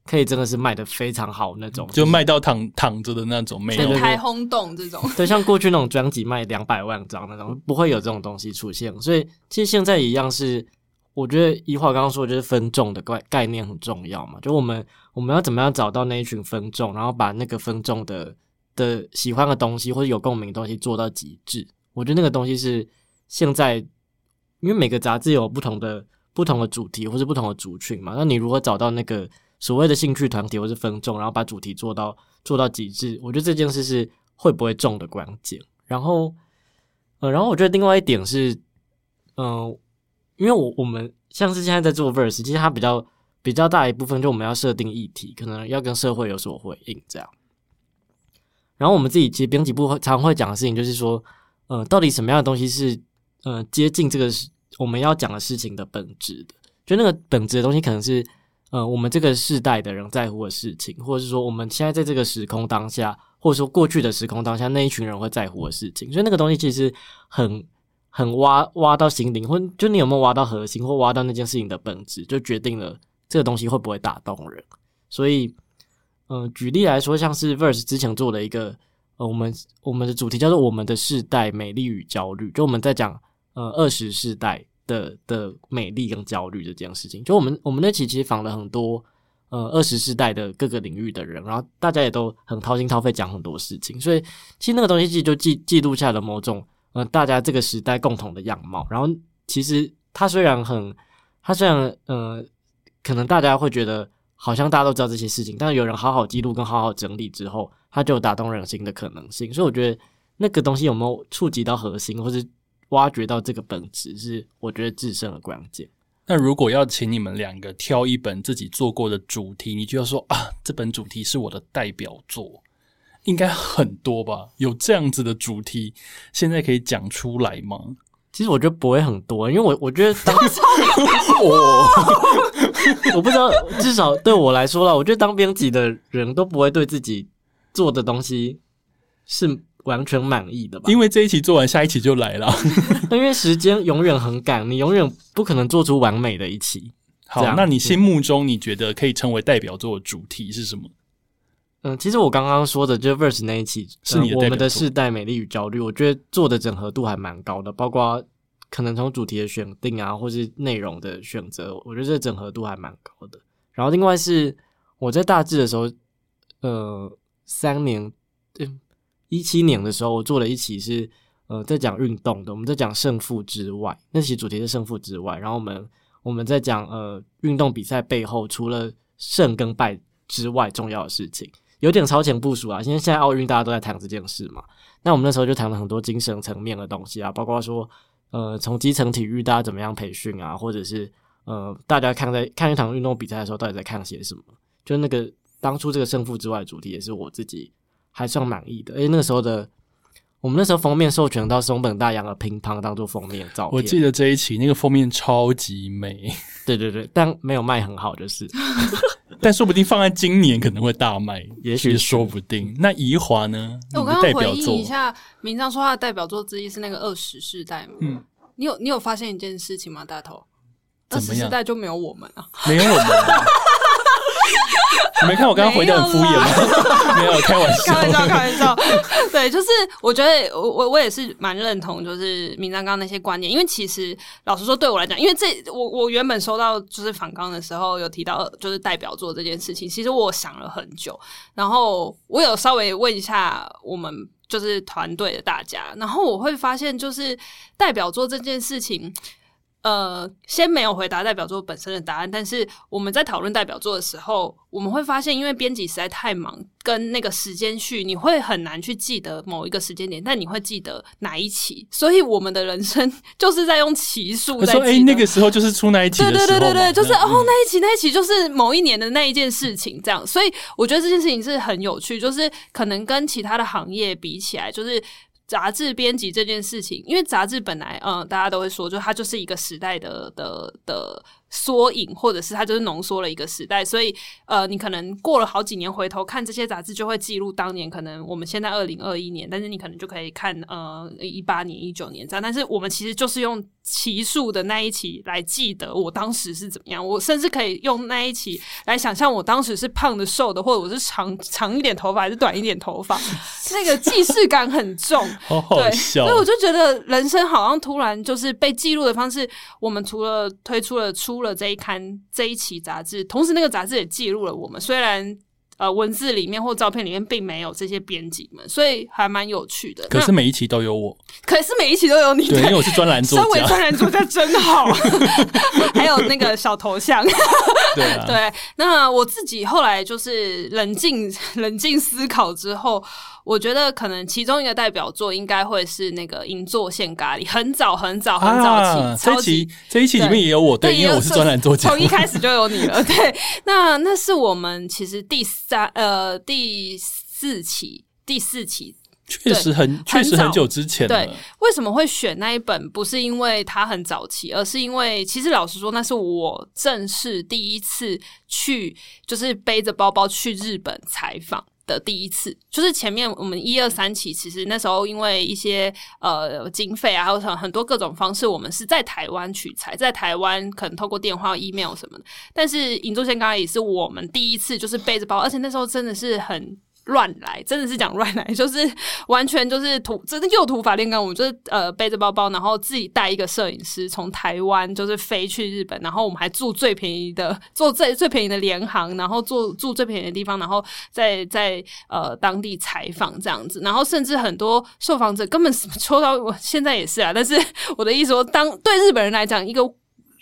可以真的是卖的非常好那种，就卖到躺躺着的那种，没有对对全台轰动这种，对，像过去那种专辑卖两百万张那种，不会有这种东西出现。所以其实现在一样是，我觉得一华刚刚说的就是分众的概概念很重要嘛，就我们我们要怎么样找到那一群分众，然后把那个分众的的喜欢的东西或者有共鸣的东西做到极致。我觉得那个东西是现在，因为每个杂志有不同的不同的主题或者不同的族群嘛，那你如何找到那个所谓的兴趣团体或是分众，然后把主题做到做到极致？我觉得这件事是会不会中的关键。然后，呃，然后我觉得另外一点是，嗯、因为我我们像是现在在做 verse，其实它比较比较大一部分就我们要设定议题，可能要跟社会有所回应这样。然后我们自己其实编辑部会常会讲的事情就是说，呃，到底什么样的东西是呃接近这个事我们要讲的事情的本质的？就那个本质的东西，可能是呃我们这个世代的人在乎的事情，或者是说我们现在在这个时空当下，或者说过去的时空当下那一群人会在乎的事情。所以那个东西其实很很挖挖到心灵，或就你有没有挖到核心，或挖到那件事情的本质，就决定了这个东西会不会打动人。所以，嗯、举例来说，像是 Verse 之前做的一个，呃，我们我们的主题叫做“我们的世代美丽与焦虑”，就我们在讲呃二十世代的的美丽跟焦虑的这件事情。就我们我们那期其实访了很多呃二十世代的各个领域的人，然后大家也都很掏心掏肺讲很多事情，所以其实那个东西其实就记记录下了某种呃大家这个时代共同的样貌。然后其实它虽然很，它虽然呃可能大家会觉得。好像大家都知道这些事情，但是有人好好记录跟好好整理之后，它就有打动人心的可能性。所以我觉得那个东西有没有触及到核心，或是挖掘到这个本质，是我觉得制胜的关键。那如果要请你们两个挑一本自己做过的主题，你就要说啊，这本主题是我的代表作，应该很多吧？有这样子的主题，现在可以讲出来吗？其实我觉得不会很多，因为我我觉得当我 我不知道，至少对我来说啦，我觉得当编辑的人都不会对自己做的东西是完全满意的吧？因为这一期做完，下一期就来了。因为时间永远很赶，你永远不可能做出完美的一期。好那你心目中你觉得可以称为代表作的主题是什么？嗯，其实我刚刚说的就是 Verse 那一期，是你的呃我们的世代美丽与焦虑，我觉得做的整合度还蛮高的，包括可能从主题的选定啊，或是内容的选择，我觉得这整合度还蛮高的。然后另外是我在大致的时候，呃，三年，嗯，一七年的时候，我做了一期是呃在讲运动的，我们在讲胜负之外，那期主题是胜负之外，然后我们我们在讲呃运动比赛背后除了胜跟败之外重要的事情。有点超前部署啊，因为现在奥运大家都在谈这件事嘛。那我们那时候就谈了很多精神层面的东西啊，包括说，呃，从基层体育大家怎么样培训啊，或者是呃，大家看在看一场运动比赛的时候，到底在看些什么？就那个当初这个胜负之外的主题，也是我自己还算满意的。而且那个时候的，我们那时候封面授权到松本大洋的乒乓当做封面照片，我记得这一期那个封面超级美，对对对，但没有卖很好，就是 但说不定放在今年可能会大卖，也许说不定。那怡华呢？我刚刚回代表作应一下，明章说他的代表作之一是那个二十世代嘛。嗯，你有你有发现一件事情吗？大头，二十世代就没有我们啊。没有我们啊。你没看我刚刚回的很敷衍吗？没有，开玩笑。开玩笑，开玩笑。对，就是我觉得我我我也是蛮认同，就是明章刚刚那些观念，因为其实老实说，对我来讲，因为这我我原本收到就是反纲的时候有提到就是代表作这件事情，其实我想了很久，然后我有稍微问一下我们就是团队的大家，然后我会发现就是代表作这件事情。呃，先没有回答代表作本身的答案，但是我们在讨论代表作的时候，我们会发现，因为编辑实在太忙，跟那个时间序，你会很难去记得某一个时间点，但你会记得哪一期，所以我们的人生就是在用期数他说：“哎、那个时候就是出那一期对对对对对，就是那哦，那一期那一期就是某一年的那一件事情，这样，所以我觉得这件事情是很有趣，就是可能跟其他的行业比起来，就是。杂志编辑这件事情，因为杂志本来，嗯，大家都会说，就它就是一个时代的的的缩影，或者是它就是浓缩了一个时代。所以，呃，你可能过了好几年回头看这些杂志，就会记录当年可能我们现在二零二一年，但是你可能就可以看呃一八年、一九年这样。但是我们其实就是用奇数的那一期来记得我当时是怎么样，我甚至可以用那一期来想象我当时是胖的、瘦的，或者我是长长一点头发还是短一点头发，那个既视感很重。好好对，笑所以。我就觉得人生好像突然就是被记录的方式。我们除了推出了出了这一刊这一期杂志，同时那个杂志也记录了我们，虽然。呃，文字里面或照片里面并没有这些编辑们，所以还蛮有趣的。可是每一期都有我，可是每一期都有你，对，因为我是专栏作 身为家，专栏作家真好，还有那个小头像。对啊，对，那我自己后来就是冷静冷静思考之后，我觉得可能其中一个代表作应该会是那个银座线咖喱，很早很早很早期，啊，这超级一期这一期里面也有我，对，对因为我是专栏作家从，一开始就有你了。对，那那是我们其实第三呃第四期第四期确实很确实很久之前对了，，为什么会选那一本？不是因为它很早期，而是因为其实老实说，那是我正式第一次去，就是背着包包去日本采访。的第一次，就是前面我们一二三期，其实那时候因为一些呃经费啊，还有很很多各种方式，我们是在台湾取材，在台湾可能透过电话、email 什么的。但是尹忠贤刚刚也是我们第一次，就是背着包，而且那时候真的是很乱来，真的是讲乱来，就是完全就是土，真的又土法炼钢。我们就是呃背着包包，然后自己带一个摄影师从台湾就是飞去日本，然后我们还住最便宜的，坐最最便宜的联航，然后住住最便宜的地方，然后在在呃当地采访这样子，然后甚至很多受访者根本抽到我现在也是啊，但是我的意思说，当对日本人来讲，一个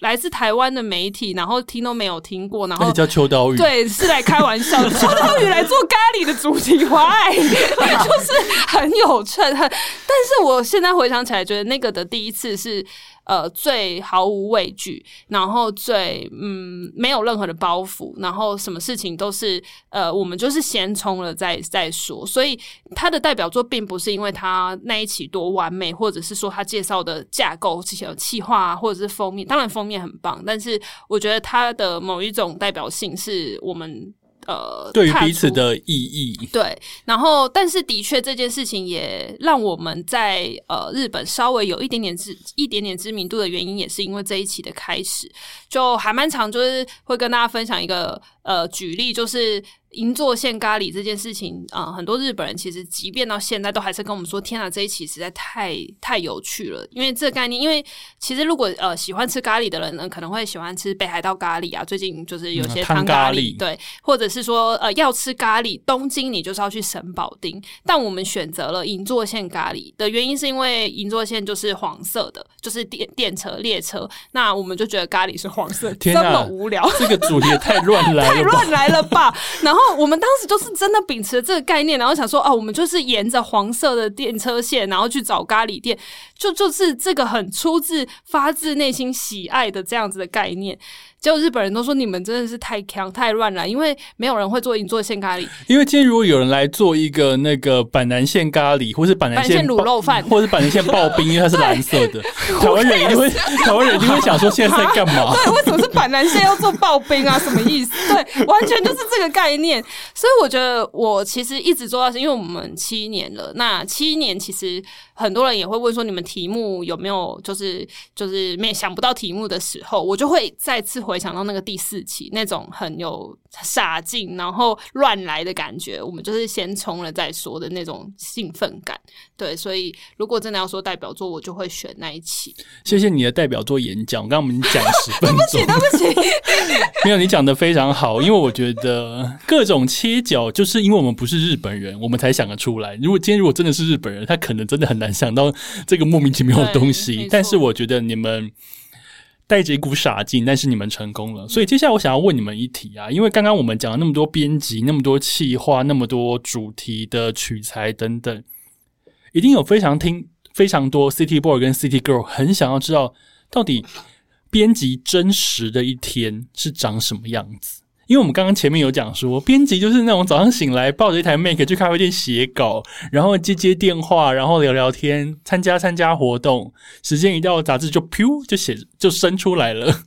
来自台湾的媒体，然后听都没有听过，然后叫秋刀鱼，对，是来开玩笑的。秋刀鱼来做咖喱的主题，why？就是很有趣。很，但是我现在回想起来，觉得那个的第一次是呃最毫无畏惧，然后最嗯没有任何的包袱，然后什么事情都是呃我们就是先冲了再再说。所以他的代表作并不是因为他那一期多完美，或者是说他介绍的架构、有企划啊，或者是封面，当然封面很棒，但是我觉得他的某一种代表性是我们。呃，对于彼此的意义，对，然后但是的确这件事情也让我们在呃日本稍微有一点点知一点点知名度的原因，也是因为这一期的开始，就还蛮长就是会跟大家分享一个呃举例，就是银座线咖喱这件事情啊、呃很多日本人其实即便到现在都还是跟我们说，天啊，这一期实在太太有趣了，因为这个概念，因为其实如果呃喜欢吃咖喱的人呢，可能会喜欢吃北海道咖喱啊，最近就是有些嗯汤汤咖喱对，或者是说呃要吃咖喱，东京你就是要去神保町，但我们选择了银座线咖喱的原因是因为银座线就是黄色的，就是电电车列车，那我们就觉得咖喱是黄色，天哪这么无聊。这个主题也太乱来 太乱？来了吧！然后我们当时就是真的秉持这个概念，然后想说，哦，我们就是沿着黄色的电车线，然后去找咖喱店，就就是这个很出自发自内心喜爱的这样子的概念。结果日本人都说你们真的是太强太乱了，因为没有人会做银座线咖喱，因为今天如果有人来做一个那个板南线咖喱，或是板南线爆卤肉饭或是板南线刨冰，因为它是蓝色的，台湾人一定会，台湾人一定会想说现在在干嘛？对，为什么是板南线要做刨冰啊？什么意思？对，完全就是这个概念。所以我觉得我其实一直做到是，因为我们七年了，那七年其实很多人也会问说，你们题目有没有就是就是没想不到题目的时候，我就会再次回想到那个第四期那种很有傻劲，然后乱来的感觉。我们就是先冲了再说的那种兴奋感。对，所以如果真的要说代表作，我就会选那一期。谢谢你的代表作演讲，我刚刚我们讲了十分钟，对不起，对不起 没有你讲的非常好，因为我觉得各种切角，就是因为我们不是日本人，我们才想得出来。如果今天如果真的是日本人，他可能真的很难想到这个莫名其妙的东西但是我觉得你们带着一股傻劲，但是你们成功了。所以接下来我想要问你们一题啊，因为刚刚我们讲了那么多编辑、那么多企划、那么多主题的取材等等，一定有非常听非常多 City Boy 跟 City Girl 很想要知道到底编辑真实的一天是长什么样子。因为我们刚刚前面有讲说，编辑就是那种早上醒来抱着一台 Mac 去咖啡店写稿，然后接接电话，然后聊聊天，参加参加活动，时间一到，杂志就噗就写就生出来了。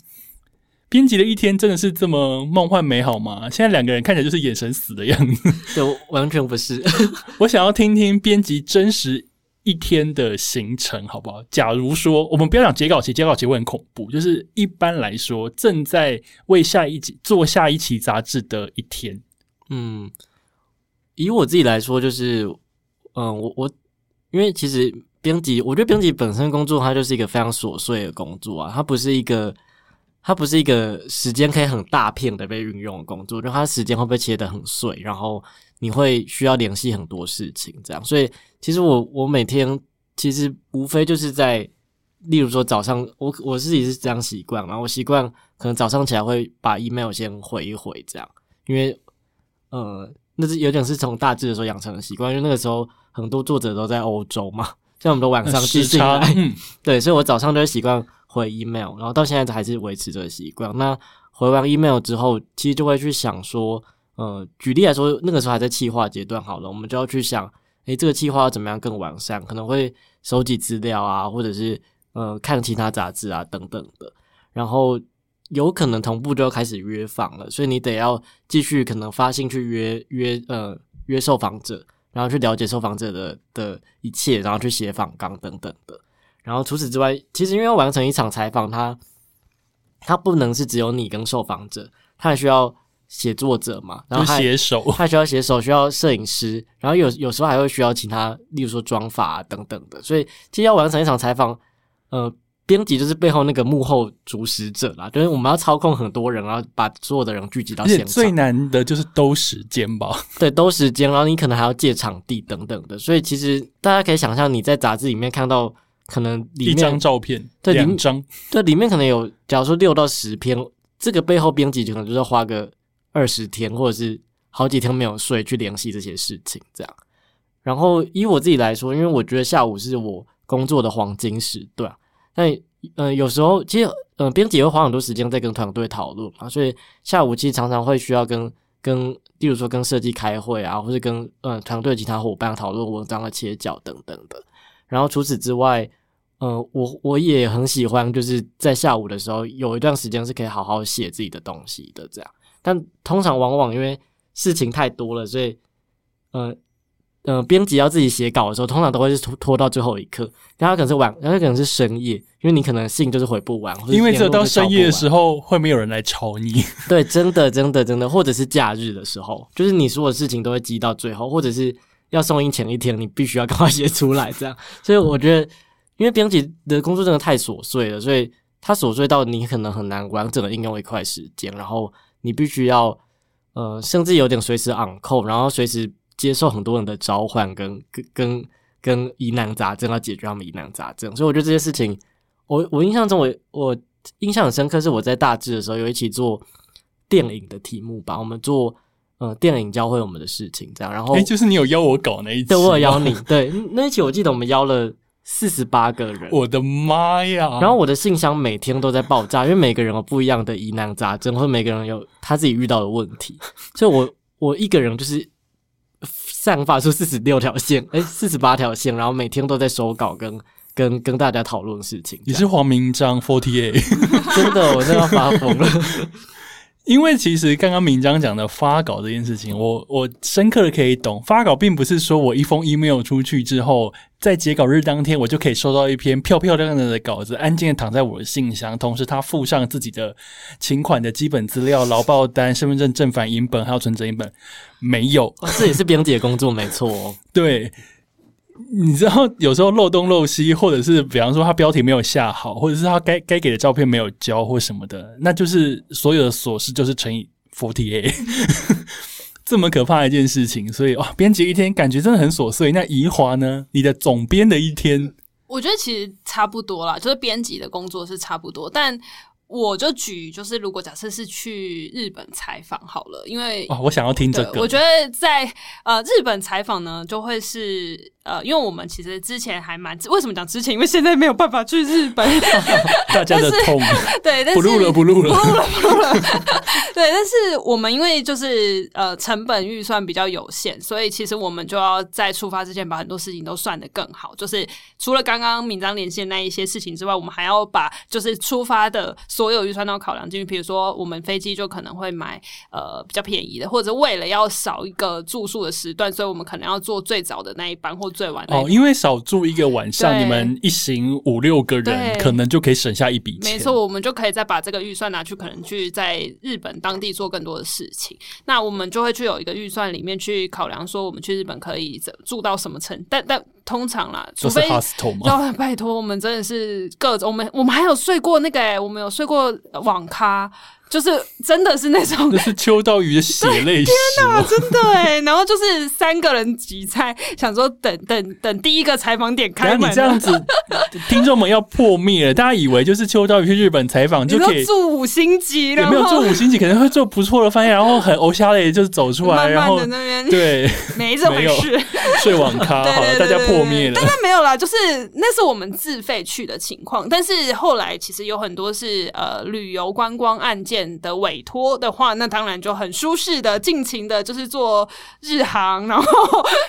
编辑的一天真的是这么梦幻美好吗？现在两个人看起来就是眼神死的样子。对，完全不是。我想要听听编辑真实一天的行程，好不好？假如说我们不要讲截稿期，截稿期会很恐怖。就是一般来说，正在为下一集做下一期杂志的一天，嗯，以我自己来说，就是，嗯，我我因为其实编辑，我觉得编辑本身工作它就是一个非常琐碎的工作啊，它不是一个，它不是一个时间可以很大片的被运用的工作，就它时间会被切得很碎，然后你会需要联系很多事情，这样，所以其实我我每天其实无非就是在，例如说早上，我我自己是这样习惯，然后我习惯可能早上起来会把 email 先回一回，这样，因为呃，那是有点是从大致的时候养成的习惯，因为那个时候很多作者都在欧洲嘛，像我们都晚上寄时差信来，，嗯，对，所以我早上都会习惯回 email，然后到现在还是维持这个习惯。那回完 email 之后，其实就会去想说，呃，举例来说，那个时候还在企划阶段，好了，我们就要去想，诶，这个企划要怎么样更完善？可能会收集资料啊，或者是呃看其他杂志啊等等的，然后有可能同步就要开始约访了，所以你得要继续可能发信去约约呃约受访者，然后去了解受访者的的一切，然后去写访纲等等的。然后除此之外，其实因为要完成一场采访，它它不能是只有你跟受访者，它还需要写作者嘛，然后还写手，他需要写手，需要摄影师，然后有有时候还会需要其他，例如说妆发、啊、等等的。所以其实要完成一场采访，呃，编辑就是背后那个幕后主使者啦，就是我们要操控很多人，然后把所有的人聚集到现场，最难的就是兜时间吧。对，兜时间，然后你可能还要借场地等等的。所以其实大家可以想象，你在杂志里面看到可能里一张照片，对两张，对里面可能有，假如说六到十篇，这个背后编辑就可能就是要花个二十天，或者是好几天没有睡去联系这些事情，这样。然后以我自己来说，因为我觉得下午是我工作的黄金时段，但呃有时候其实嗯编辑会花很多时间在跟团队讨论嘛，所以下午其实常常会需要跟跟，例如说跟设计开会啊，或者跟嗯团队其他伙伴讨论文章的切角等等的。然后除此之外，呃，我我也很喜欢，就是在下午的时候有一段时间是可以好好写自己的东西的，这样。但通常往往因为事情太多了，所以呃呃，编辑要自己写稿的时候，通常都会是拖拖到最后一刻。然后可能是晚，然后可能是深夜，因为你可能信就是回不完，或者因为只有到深夜的时候会没有人来吵你。对，真的，真的，真的，或者是假日的时候，就是你所有事情都会积到最后，或者是要送音前一天，你必须要赶快写出来，这样。所以我觉得，因为编辑的工作真的太琐碎了，所以它琐碎到你可能很难完整的应用一块时间，然后你必须要呃，甚至有点随时 unc，然后随时接受很多人的召唤跟跟跟跟疑难杂症，要解决他们疑难杂症。所以我觉得这些事情，我我印象中我我印象很深刻，是我在大致的时候有一起做电影的题目吧，我们做呃电影教会我们的事情这样，然后哎、就是你有邀我搞那一集，对我有邀你，对那一期我记得我们邀了四十八个人，我的妈呀！然后我的信箱每天都在爆炸，因为每个人有不一样的疑难杂症，或者每个人有他自己遇到的问题，所以我我一个人就是散发出四十六条线，哎，四十八条线，然后每天都在收稿跟跟跟大家讨论事情。你是黄明章 Forty Eight，真的，我真的要发疯了。因为其实刚刚明章讲的发稿这件事情，我我深刻的可以懂。发稿并不是说我一封 email 出去之后，在截稿日当天我就可以收到一篇漂漂亮亮的稿子，安静的躺在我的信箱，同时他附上自己的请款的基本资料、劳报单、身份证正反影本，还有存折影本。没有，哦这也是编辑的工作，没错哦。对，你知道有时候漏东漏西，或者是比方说他标题没有下好，或者是他该该给的照片没有交或什么的，那就是所有的琐事就是乘以 forty eight，这么可怕的一件事情。所以哇，编辑一天感觉真的很琐碎。那怡华呢？你的总编的一天，我觉得其实差不多啦，就是编辑的工作是差不多，但我就举就是如果假设是去日本采访好了，因为哦，我想要听这，个。我觉得在呃日本采访呢，就会是呃，因为我们其实之前还蛮为什么讲之前，因为现在没有办法去日本，大家的痛，对，但是不录了，不录了，不录了，不录了。对，但是我们因为就是呃成本预算比较有限，所以其实我们就要在出发之前把很多事情都算得更好。就是除了刚刚敏章连线那一些事情之外，我们还要把就是出发的所有预算都考量进去。比如说，我们飞机就可能会买呃比较便宜的，或者为了要少一个住宿的时段，所以我们可能要坐最早的那一班或最晚哦，因为少住一个晚上，你们一行五六个人，可能就可以省下一笔钱。没错，我们就可以再把这个预算拿去，可能去在日本当地做更多的事情。那我们就会去有一个预算里面去考量，说我们去日本可以怎住到什么程，但但通常啦，除非？要 拜托，我们真的是各种，我们我们还有睡过那个、欸，我们有睡过网咖，就是真的是那种那是秋刀鱼的血泪史 吗。真的哎、然后就是三个人挤在，想说等等等第一个采访点开门，你这样子，听众们要破灭了。大家以为就是秋刀鱼去日本采访就可以，住五星级，也然后没有住五星级，可能会做不错的饭店，然后很欧虾类就是走出来，慢慢然后的那边对没这回 没事。睡网咖，好了，大家对对对破灭了当。然没有啦，就是那是我们自费去的情况，但是后来其实有很多是呃旅游观光案件的委托的话，那当然就很舒适的尽情的，就是坐日航，然后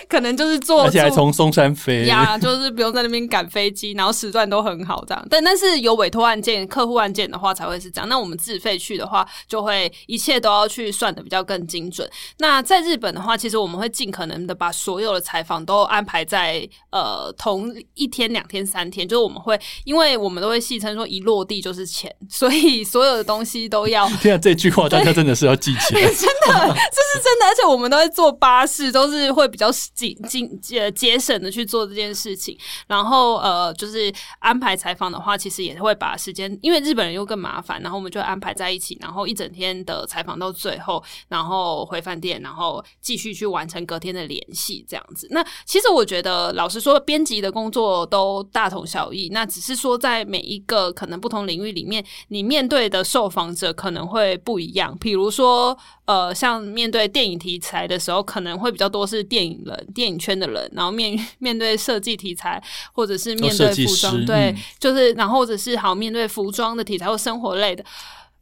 可能就是坐而且还住从松山飞，呀，就是不用在那边赶飞机，然后时段都很好这样。但但是有委托案件、客户案件的话才会是这样。那我们自费去的话，就会一切都要去算的比较更精准。那在日本的话，其实我们会尽可能的把所有的采访都安排在呃同一天、两天、三天，就是我们会，因为我们都会戏称说一落地就是钱，所以 所有的东西都要 天啊，这句话大家真的是要记起来。真的这是真的，而且我们都会坐巴士，都是会比较紧紧呃节省的去做这件事情。然后呃，就是安排采访的话，其实也会把时间，因为日本人又更麻烦，然后我们就安排在一起，然后一整天的采访到最后，然后回饭店，然后继续去完成隔天的联系，这样子。那其实我觉得，老老实说，编辑的工作都大同小异，那只是说在每一个可能不同领域里面，你面对的受访者可能会不一样。比如说，呃，像面对电影题材的时候，可能会比较多是电影人、电影圈的人，然后面面对设计题材，或者是面对服装，对，就是然后或者是好面对服装的题材或生活类的。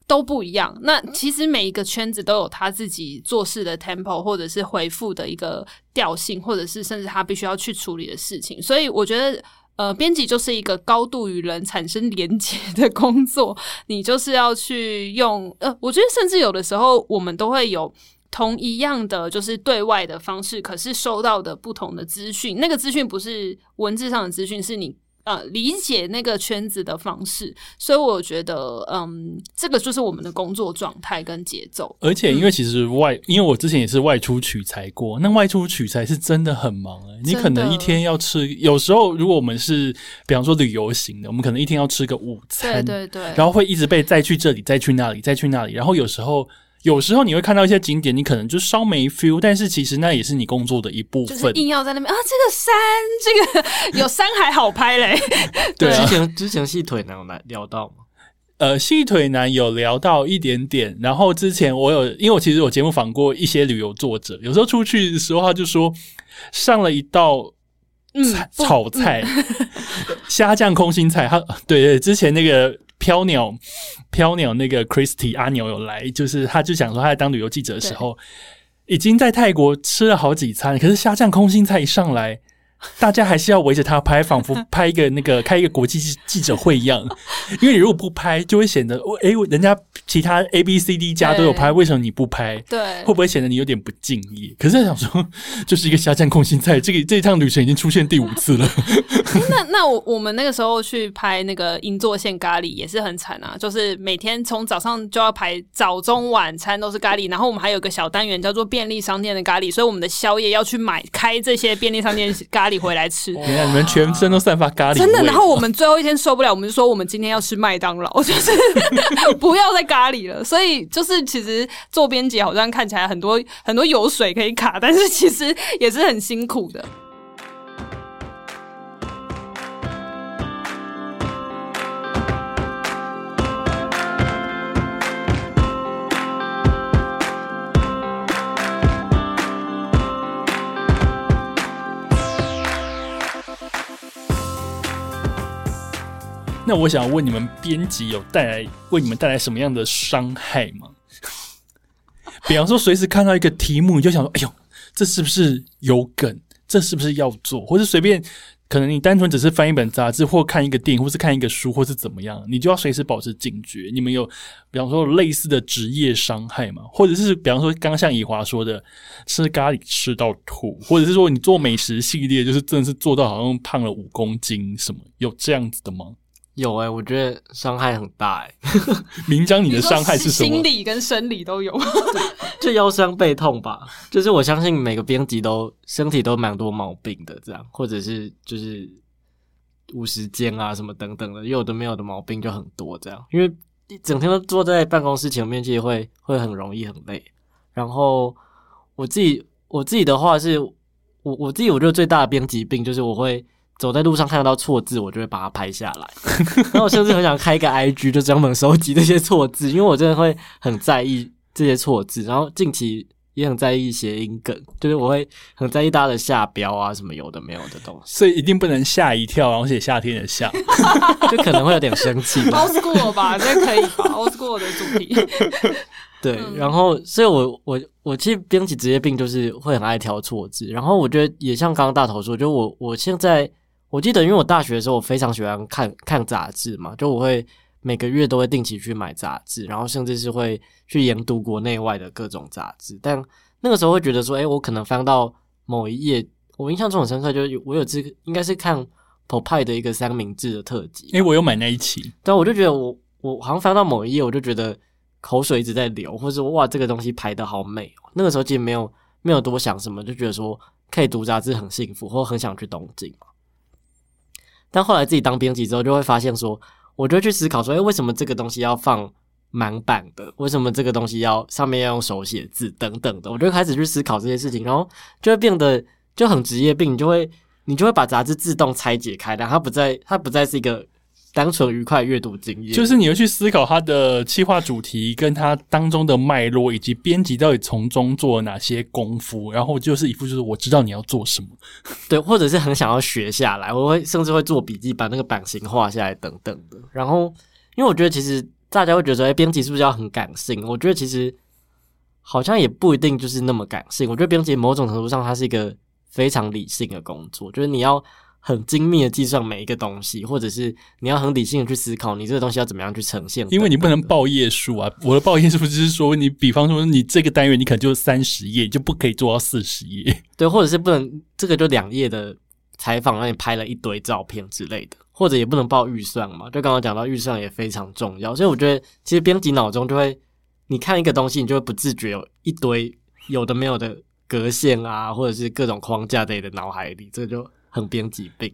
都不一样。那其实每一个圈子都有他自己做事的 tempo，或者是回复的一个调性，或者是甚至他必须要去处理的事情。所以我觉得。呃，编辑就是一个高度与人产生连接的工作，你就是要去用呃，我觉得甚至有的时候我们都会有同一样的就是对外的方式，可是收到的不同的资讯，那个资讯不是文字上的资讯，是你呃理解那个圈子的方式，所以我觉得嗯，这个就是我们的工作状态跟节奏。而且因为其实外，因为我之前也是外出取材过，那外出取材是真的很忙哎、你可能一天要吃，有时候如果我们是比方说旅游型的，我们可能一天要吃个午对餐，对对，然后会一直被再去这里，再去那里，再去那里，然后有时候。有时候你会看到一些景点，你可能就稍没 feel，但是其实那也是你工作的一部就是分。硬要在那边啊，这个山，这个 有山还好拍嘞。对啊之，前之前细腿男有来聊到吗？呃，细腿男有聊到一点点，然后之前我有，因为我其实有节目访过一些旅游作者，有时候出去的时候他就说上了一道嗯炒菜，虾酱空心菜，他 对对，之前那个飘鸟飘鸟那个 Christy 阿鸟有来，就是他就想说他在当旅游记者的时候，已经在泰国吃了好几餐，可是虾酱空心菜一上来。大家还是要围着他拍，仿佛 拍一个那个开一个国际记记者会一样，因为你如果不拍，就会显得哦，诶，人家其他 A B C D 家都有拍，为什么你不拍？对会不会显得你有点不敬业？可是想说，就是一个虾酱空心菜，这个这一趟旅程已经出现第五次了。那那我我们那个时候去拍那个银座线咖喱也是很惨啊，就是每天从早上就要排早中晚餐都是咖喱，然后我们还有个小单元叫做便利商店的咖喱，所以我们的宵夜要去买开这些便利商店咖喱回来吃。你看，你们全身都散发咖喱，真的，然后我们最后一天受不了，我们就说我们今天要吃麦当劳，就是 不要再咖喱了。所以就是其实做编辑好像看起来很多很多油水可以卡，但是其实也是很辛苦的。那我想问你们，编辑有带来为你们带来什么样的伤害吗？比方说，随时看到一个题目，你就想说：“哎呦，这是不是有梗？这是不是要做？”或者随便，可能你单纯只是翻一本杂志，或看一个电影，或是看一个书，或是怎么样，你就要随时保持警觉。你们有，比方说类似的职业伤害吗？或者是比方说，刚像以华说的，吃咖喱吃到吐，或者是说你做美食系列，就是真的是做到好像胖了五公斤什么？有这样子的吗？有哎、我觉得伤害很大哎、明章，你的伤害是什么心？理跟生理都有。就腰酸背痛吧。就是我相信每个编辑都身体都蛮多毛病的，这样或者是就是无时间啊什么等等的，有的没有的毛病就很多这样。因为一整天都坐在办公室前面，其实会会很容易很累。然后我自己我自己的话是，我我自己我觉得最大的编辑病就是我会。走在路上看得到错字，我就会把它拍下来。然后我甚至很想开一个 IG，就专门收集这些错字，因为我真的会很在意这些错字。然后近期也很在意谐音梗，就是我会很在意大家的下标啊，什么有的没有的东西，所以一定不能吓一跳，然后写夏天的夏。就可能会有点生气吧。old school 吧，这可以吧？old school 的主题。对，嗯然后所以我我我其实编辑职业病就是会很爱挑错字，然后我觉得也像刚刚大头说，就我我现在我记得，因为我大学的时候我非常喜欢看看杂志嘛，就我会每个月都会定期去买杂志，然后甚至是会去研读国内外的各种杂志，但那个时候会觉得说，哎，我可能翻到某一页，我印象中很深刻，就是我有这个应该是看 p o p 的一个三明治的特辑，诶，我有买那一期，但我就觉得我我好像翻到某一页，我就觉得口水一直在流，或者说哇这个东西排的好美哦。那个时候其实没有没有多想什么，就觉得说可以读杂志很幸福，或很想去东京嘛。但后来自己当编辑之后，就会发现说，我就去思考说，哎，为什么这个东西要放满版的？为什么这个东西要上面要用手写字等等的？我就开始去思考这些事情，然后就会变得就很职业病，你就会你就会把杂志自动拆解开来，它不再它不再是一个单纯愉快阅读经验，就是你会去思考它的企划主题，跟它当中的脉络，以及编辑到底从中做了哪些功夫，然后就是一副就是我知道你要做什么。对，或者是很想要学下来，我会甚至会做笔记，把那个版型画下来等等的。然后，因为我觉得其实大家会觉得说，哎，编辑是不是要很感性？我觉得其实好像也不一定就是那么感性。我觉得编辑某种程度上，它是一个非常理性的工作，就是你要很精密的计算每一个东西，或者是你要很理性的去思考你这个东西要怎么样去呈现。因为你不能报页数啊，我的报页数就是说，你比方说你这个单元你可能就三十页，你就不可以做到四十页。对，或者是不能这个就两页的采访让你拍了一堆照片之类的，或者也不能报预算嘛。就刚刚讲到预算也非常重要，所以我觉得其实编辑脑中就会，你看一个东西，你就会不自觉有一堆有的没有的格线啊，或者是各种框架在你的脑海里，这个就很编辑病。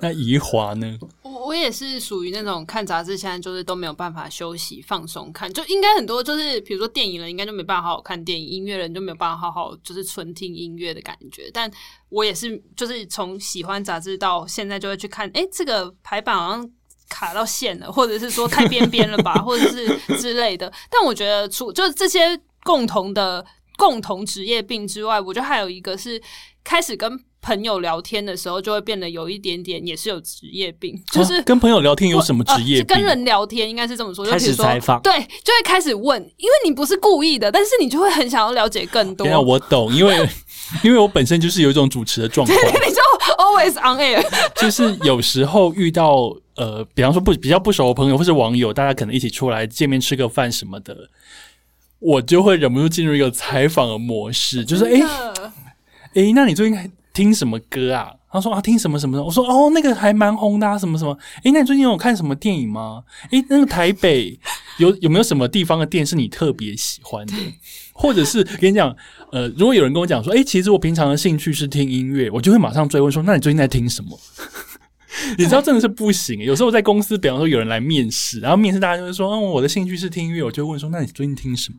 那怡华呢？我我也是属于那种看杂志，现在就是都没有办法休息放松看，就应该很多就是比如说电影人应该就没办法好好看电影，音乐人就没有办法好好就是纯听音乐的感觉。但我也是，就是从喜欢杂志到现在就会去看，诶，这个排版好像卡到线了，或者是说太边边了吧，或者是之类的。但我觉得除就是这些共同的共同职业病之外，我觉得还有一个是开始跟朋友聊天的时候，就会变得有一点点也是有职业病，就是、啊跟朋友聊天有什么职业呃？跟人聊天应该是这么说，就开比如说始采访。对，就会开始问，因为你不是故意的，但是你就会很想要了解更多。我懂，因为 因为我本身就是有一种主持的状况，你就 always on air，就是有时候遇到呃，比方说不比较不熟的朋友或是网友，大家可能一起出来见面吃个饭什么的，我就会忍不住进入一个采访的模式，就是诶真的。诶，那你最近听什么歌啊？他说啊，听什么什么的。我说哦，那个还蛮红的、啊，什么什么。诶，那你最近有看什么电影吗？诶，那个台北有有没有什么地方的店是你特别喜欢的？或者是跟你讲，呃，如果有人跟我讲说，诶，其实我平常的兴趣是听音乐，我就会马上追问说，那你最近在听什么？你知道真的是不行。有时候在公司，比方说有人来面试，然后面试大家就会说，嗯，我的兴趣是听音乐，我就会问说，那你最近听什么？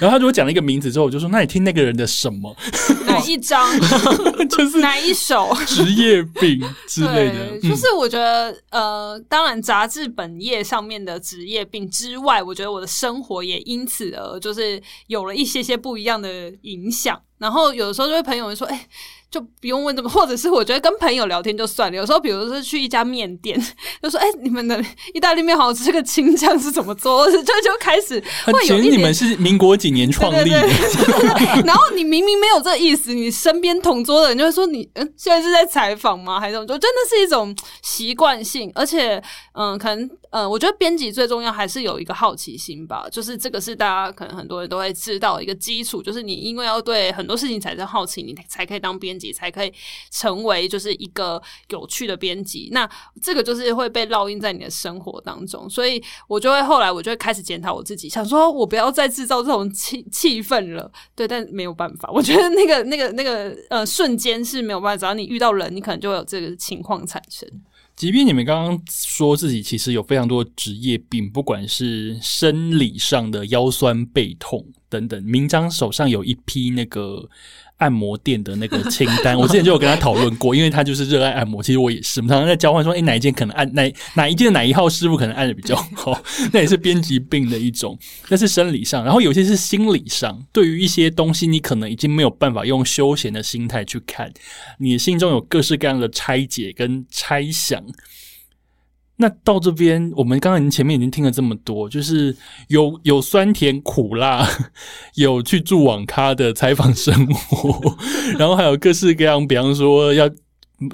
然后他如果讲了一个名字之后，我就说，那你听那个人的什么？哪一张，就是哪一首？职业病之类的就是我觉得，呃，当然杂志本页上面的职业病之外，我觉得我的生活也因此而就是有了一些些不一样的影响。然后有的时候就会朋友会说，哎、就不用问这么，或者是我觉得跟朋友聊天就算了。有时候，比如说去一家面店，就说：“哎、你们的意大利面好吃，这个青酱是怎么做？” 就就开始会有一点你们是民国几年创立的？然后你明明没有这个意思，你身边同桌的人就会说你嗯，现在是在采访吗？还是怎么？就真的是一种习惯性，而且嗯，可能嗯，我觉得编辑最重要还是有一个好奇心吧，就是这个是大家可能很多人都会知道一个基础，就是你因为要对很多事情产生好奇，你才可以当编辑，才可以成为就是一个有趣的编辑。那这个就是会被烙印在你的生活当中，所以我就会后来我就会开始检讨我自己，想说我不要再制造这种气气氛了。对，但没有办法，我觉得那个、那个、那个呃瞬间是没有办法，只要你遇到人，你可能就会有这个情况产生。即便你们刚刚说自己其实有非常多职业病，不管是生理上的腰酸背痛等等，明章手上有一批那个按摩店的那个清单，我之前就有跟他讨论过，因为他就是热爱按摩，其实我也是，我们常常在交换说，诶，哪一件可能按哪哪一件哪一号师傅可能按的比较好，那也是编辑病的一种，那是生理上，然后有些是心理上，对于一些东西，你可能已经没有办法用休闲的心态去看，你心中有各式各样的拆解跟猜想。那到这边，我们刚刚前面已经听了这么多，就是有有酸甜苦辣，有去住网咖的采访生活，然后还有各式各样，比方说要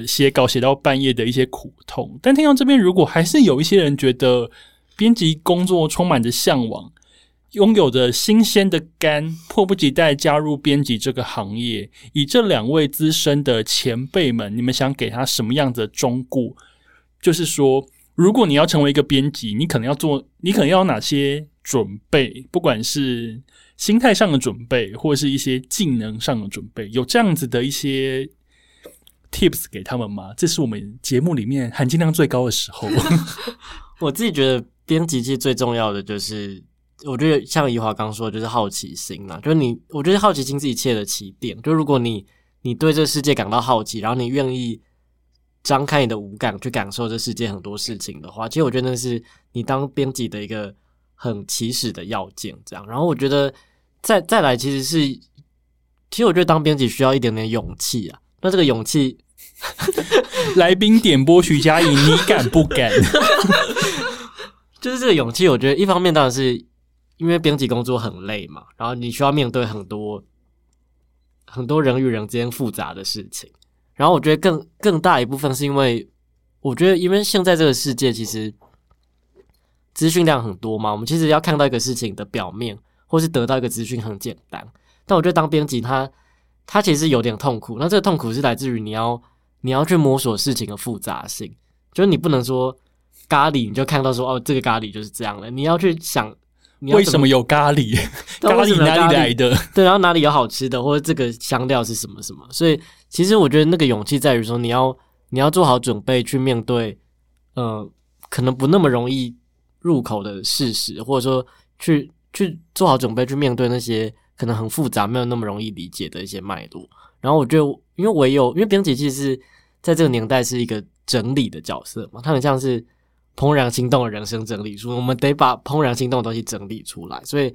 写稿写到半夜的一些苦痛。但听到这边，如果还是有一些人觉得编辑工作充满着向往，拥有着新鲜的肝，迫不及待加入编辑这个行业。以这两位资深的前辈们，你们想给他什么样的忠告？就是说，如果你要成为一个编辑，你可能要做，你可能要有哪些准备？不管是心态上的准备，或是一些技能上的准备，有这样子的一些 tips 给他们吗？这是我们节目里面含金量最高的时候。我自己觉得编辑其实最重要的就是，我觉得像怡华刚说的，就是好奇心啦。就是你，我觉得好奇心是一切的起点。就如果你你对这个世界感到好奇，然后你愿意张开你的五感去感受这世界很多事情的话，其实我觉得那是你当编辑的一个很起始的要件。这样，然后我觉得再再来，其实是，其实我觉得当编辑需要一点点勇气啊。那这个勇气，来宾点播徐佳莹，你敢不敢？就是这个勇气，我觉得一方面当然是因为编辑工作很累嘛，然后你需要面对很多很多人与人之间复杂的事情，然后我觉得更更大一部分是因为我觉得因为现在这个世界其实资讯量很多嘛，我们其实要看到一个事情的表面，或是得到一个资讯很简单，但我觉得当编辑他他其实有点痛苦，那这个痛苦是来自于你要你要去摸索事情的复杂性，就是你不能说。咖喱，你就看到说哦，这个咖喱就是这样了。你要去想，你要为什么有咖喱？咖喱哪里来的？对，然后哪里有好吃的，或者这个香料是什么什么。所以其实我觉得那个勇气在于说，你要你要做好准备去面对，呃，可能不那么容易入口的事实，或者说去去做好准备去面对那些可能很复杂、没有那么容易理解的一些脉络。然后我觉得，因为唯有因为编辑其实是在这个年代是一个整理的角色嘛，它很像是。怦然心动的人生整理书，我们得把怦然心动的东西整理出来。所以，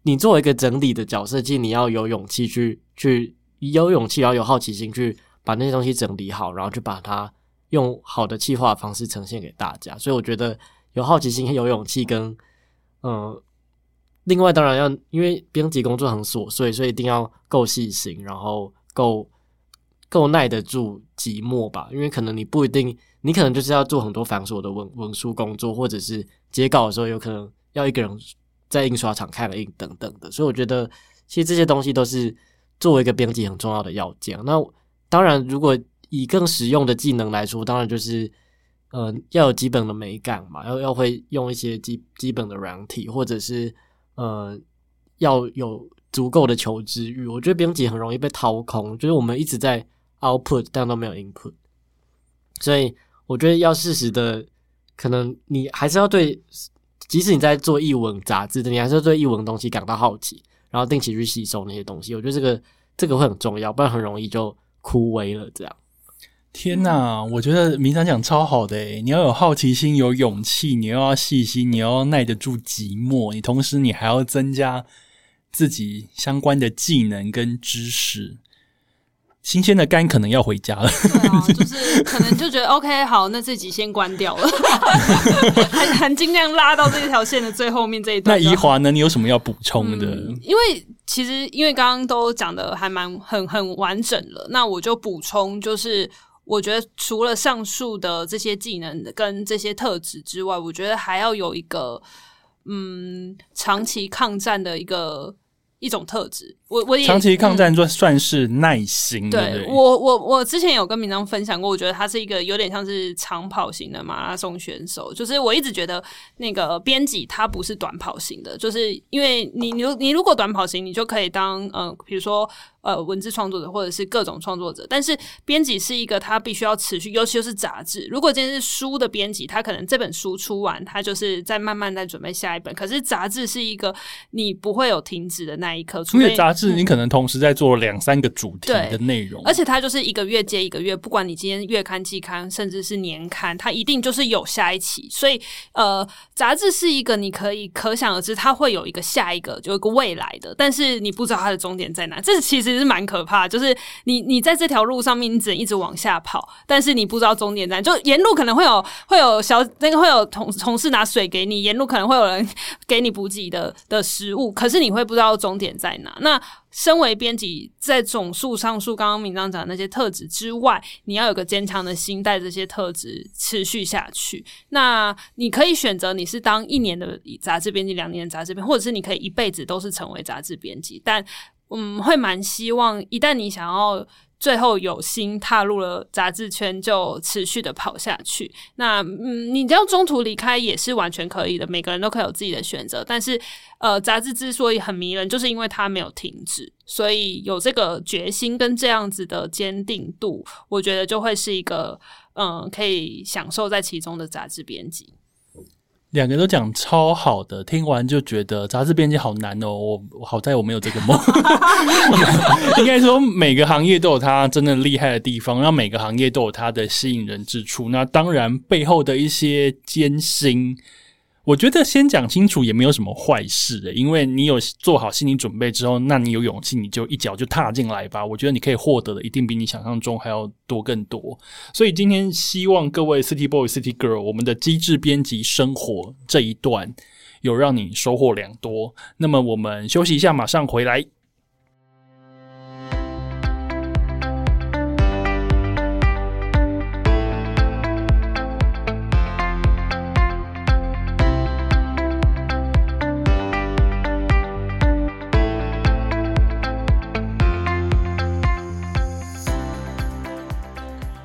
你作为一个整理的角色，其实你要有勇气去去有勇气，然后有好奇心去把那些东西整理好，然后去把它用好的气化方式呈现给大家。所以，我觉得有好奇心、有勇气跟嗯，另外当然要因为编辑工作很琐碎，所以一定要够细心，然后够够耐得住寂寞吧。因为可能你不一定。你可能就是要做很多繁琐的文文书工作，或者是截稿的时候，有可能要一个人在印刷厂开了印等等的。所以我觉得，其实这些东西都是作为一个编辑很重要的要件。那当然，如果以更实用的技能来说，当然就是呃要有基本的美感嘛，要要会用一些基基本的软体，或者是呃要有足够的求知欲。我觉得编辑很容易被掏空，就是我们一直在 output，但都没有 input，所以。我觉得要适时的，可能你还是要对，即使你在做译文杂志的，你还是要对译文东西感到好奇，然后定期去吸收那些东西。我觉得这个这个会很重要，不然很容易就枯萎了。这样，天哪，我觉得明山讲超好的，你要有好奇心，有勇气，你又要细心，你要耐得住寂寞，你同时你还要增加自己相关的技能跟知识。新鲜的肝可能要回家了，对啊，就是可能就觉得 OK，好，那这集先关掉了，含含金量拉到这条线的最后面这一段。那怡华呢？你有什么要补充的？因为其实因为刚刚都讲的还蛮很很完整了，那我就补充，就是我觉得除了上述的这些技能跟这些特质之外，我觉得还要有一个嗯长期抗战的一个。一种特质，我我也长期抗战算算是耐心。对我我我之前有跟明章分享过，我觉得他是一个有点像是长跑型的马拉松选手。就是我一直觉得那个编辑他不是短跑型的，就是因为你你你如果短跑型，你就可以当呃，比如说。呃，文字创作者或者是各种创作者，但是编辑是一个他必须要持续，尤其是杂志。如果今天是书的编辑，他可能这本书出完，他就是在慢慢在准备下一本。可是杂志是一个你不会有停止的那一刻，因为杂志你可能同时在做两三个主题的内容，而且它就是一个月接一个月，不管你今天月刊、季刊，甚至是年刊，它一定就是有下一期。所以呃，杂志是一个你可以可想而知，它会有一个下一个，就一个未来的，但是你不知道它的终点在哪。这其实。是蛮可怕，就是你你在这条路上面，你只能一直往下跑，但是你不知道终点站。就沿路可能会有会有小那个会有同同事拿水给你，沿路可能会有人给你补给的的食物，可是你会不知道终点在哪。那身为编辑，在总数上述刚刚明章讲的那些特质之外，你要有个坚强的心，带这些特质持续下去。那你可以选择你是当一年的杂志编辑，两年的杂志编，或者是你可以一辈子都是成为杂志编辑，但。嗯，会蛮希望一旦你想要最后有心踏入了杂志圈，就持续的跑下去。那嗯，你要中途离开也是完全可以的，每个人都可以有自己的选择。但是呃，杂志之所以很迷人，就是因为它没有停止，所以有这个决心跟这样子的坚定度，我觉得就会是一个嗯，可以享受在其中的杂志编辑。两个都讲超好的，听完就觉得杂志编辑好难哦。我好在我没有这个梦。应该说每个行业都有它真的厉害的地方，那每个行业都有它的吸引人之处。那当然背后的一些艰辛。我觉得先讲清楚也没有什么坏事的，因为你有做好心理准备之后，那你有勇气，你就一脚就踏进来吧。我觉得你可以获得的一定比你想象中还要多更多。所以今天希望各位 City Boy、City Girl，我们的机智编辑生活这一段有让你收获良多。那么我们休息一下，马上回来。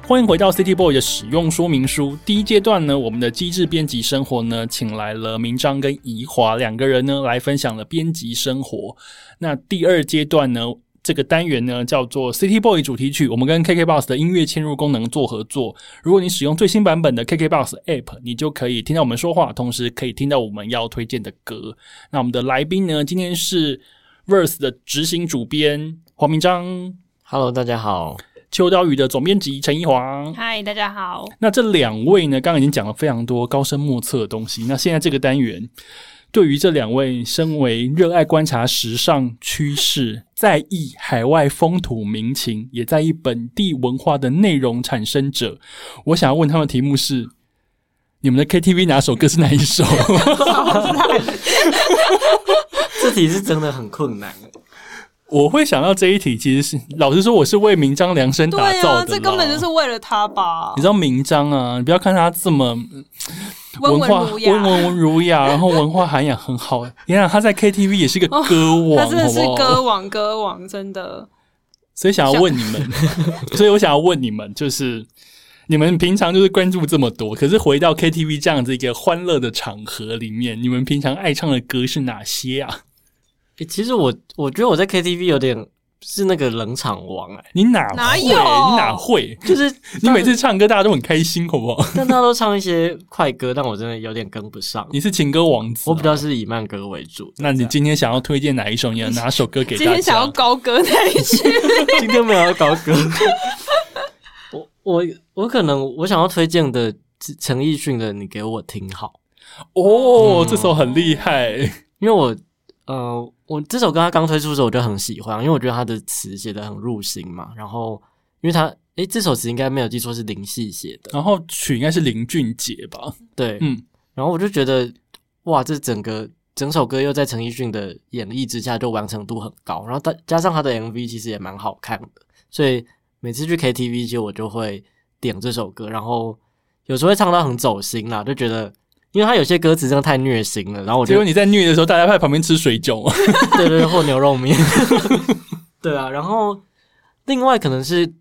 欢迎回到 City Boy 的使用说明书。第一阶段呢，我们的机制编辑生活呢，请来了明章跟怡华两个人呢，来分享了编辑生活。那第二阶段呢，这个单元呢叫做 City Boy 主题曲，我们跟 KKBox 的音乐嵌入功能做合作。如果你使用最新版本的 KKBox App，你就可以听到我们说话，同时可以听到我们要推荐的歌。那我们的来宾呢，今天是 Verse 的执行主编黄明章。Hello，大家好。秋刀鱼的总编辑陈一华，嗨，大家好。那这两位呢，刚刚已经讲了非常多高深莫测的东西。那现在这个单元，对于这两位身为热爱观察时尚趋势、在意海外风土民情、也在意本地文化的内容产生者，我想要问他们题目是：你们的 KTV 哪首歌是哪一首？这题是真的很困难。我会想到这一题，其实是老实说，我是为名章量身打造的。这根本就是为了他吧？你知道名章啊？你不要看他这么文化温文儒雅，然后文化涵养很好。你想他在 KTV 也是个歌王，他真的是歌王，歌王真的。所以想要问你们，所以我想要问你们，就是你们平常就是关注这么多，可是回到 KTV 这样子一个欢乐的场合里面，你们平常爱唱的歌是哪些啊？其实我我觉得我在 KTV 有点是那个冷场王哎，你哪哪有？你哪会？就是 你每次唱歌大家都很开心，好不好？但大家都唱一些快歌，但我真的有点跟不上。你是情歌王子，我比较是以慢歌为主。那你今天想要推荐哪一首？你要哪首歌给大家？今天想要高歌哪一句？今天没有高歌。我我我可能我想要推荐的陈奕迅的《你给我听好》哦，这首很厉害，因为我。呃，我这首歌他刚推出的时候我就很喜欢，因为我觉得他的词写的很入心嘛。然后，因为他诶，这首词应该没有记错是林夕写的，然后曲应该是林俊杰吧？对，嗯，然后我就觉得哇，这整个整首歌又在陈奕迅的演绎之下，就完成度很高。然后他加上他的 MV 其实也蛮好看的，所以每次去 KTV 其实我就会点这首歌，然后有时候会唱到很走心啦，就觉得。因为他有些歌词真的太虐心了，然后我结果你在虐的时候，大家在旁边吃水饺，对对，或牛肉面，对啊。然后另外可能是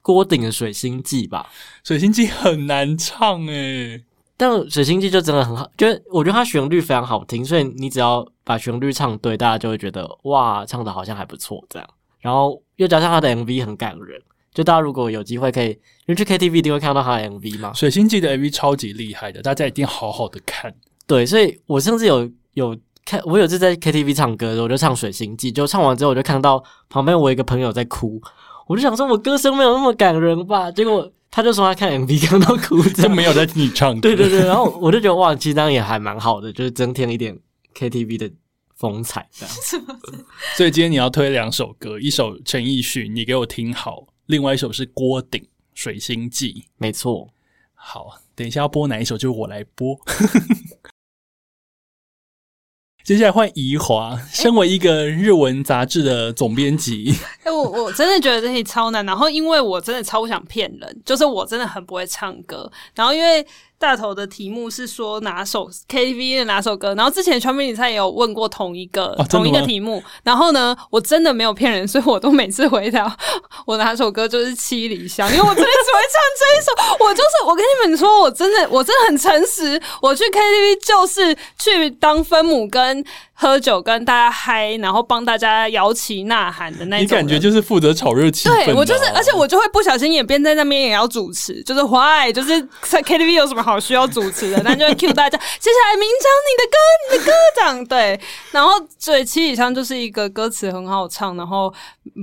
郭顶的《水星记》吧，《水星记》很难唱诶，但《水星记》就真的很好，就我觉得它旋律非常好听，所以你只要把旋律唱对，大家就会觉得哇，唱的好像还不错这样。然后又加上他的 MV 很感人。就大家如果有机会可以，因为去 KTV 一定会看到他的 MV 嘛，《水星记》的 MV 超级厉害的，大家一定好好的看。对，所以我甚至有有看，我有次在 KTV 唱歌的时候，我就唱《水星记》，就唱完之后，我就看到旁边我一个朋友在哭，我就想说，我歌声没有那么感人吧？结果他就说他看 MV 看到哭，就没有在听你唱歌。对对对，然后我就觉得哇，其实这样也还蛮好的，就是增添一点 KTV 的风采这样。所以今天你要推两首歌，一首陈奕迅，你给我听好。另外一首是郭顶《水星记》，没错。好，等一下要播哪一首，就我来播。接下来换怡华，身为一个日文杂志的总编辑，哎，我我真的觉得这题超难。然后，因为我真的超想骗人，就是我真的很不会唱歌。然后，因为。大头的题目是说哪首 KTV 的哪首歌，然后之前全民比赛也有问过同一个同一个题目，然后呢，我真的没有骗人，所以我都每次回答 我哪首歌就是七里香，因为我真的只会唱这一首，我就是我跟你们说，我真的我真的很诚实，我去 KTV 就是去当分母跟。喝酒跟大家嗨，然后帮大家摇旗呐喊的那种。你感觉就是负责炒热气氛。对我就是，而且我就会不小心也变在那边也要主持，就是 why，就是在 KTV 有什么好需要主持的，那就会 cue 大家。接下来明章你的歌，你的歌长对，然后对七里香就是一个歌词很好唱，然后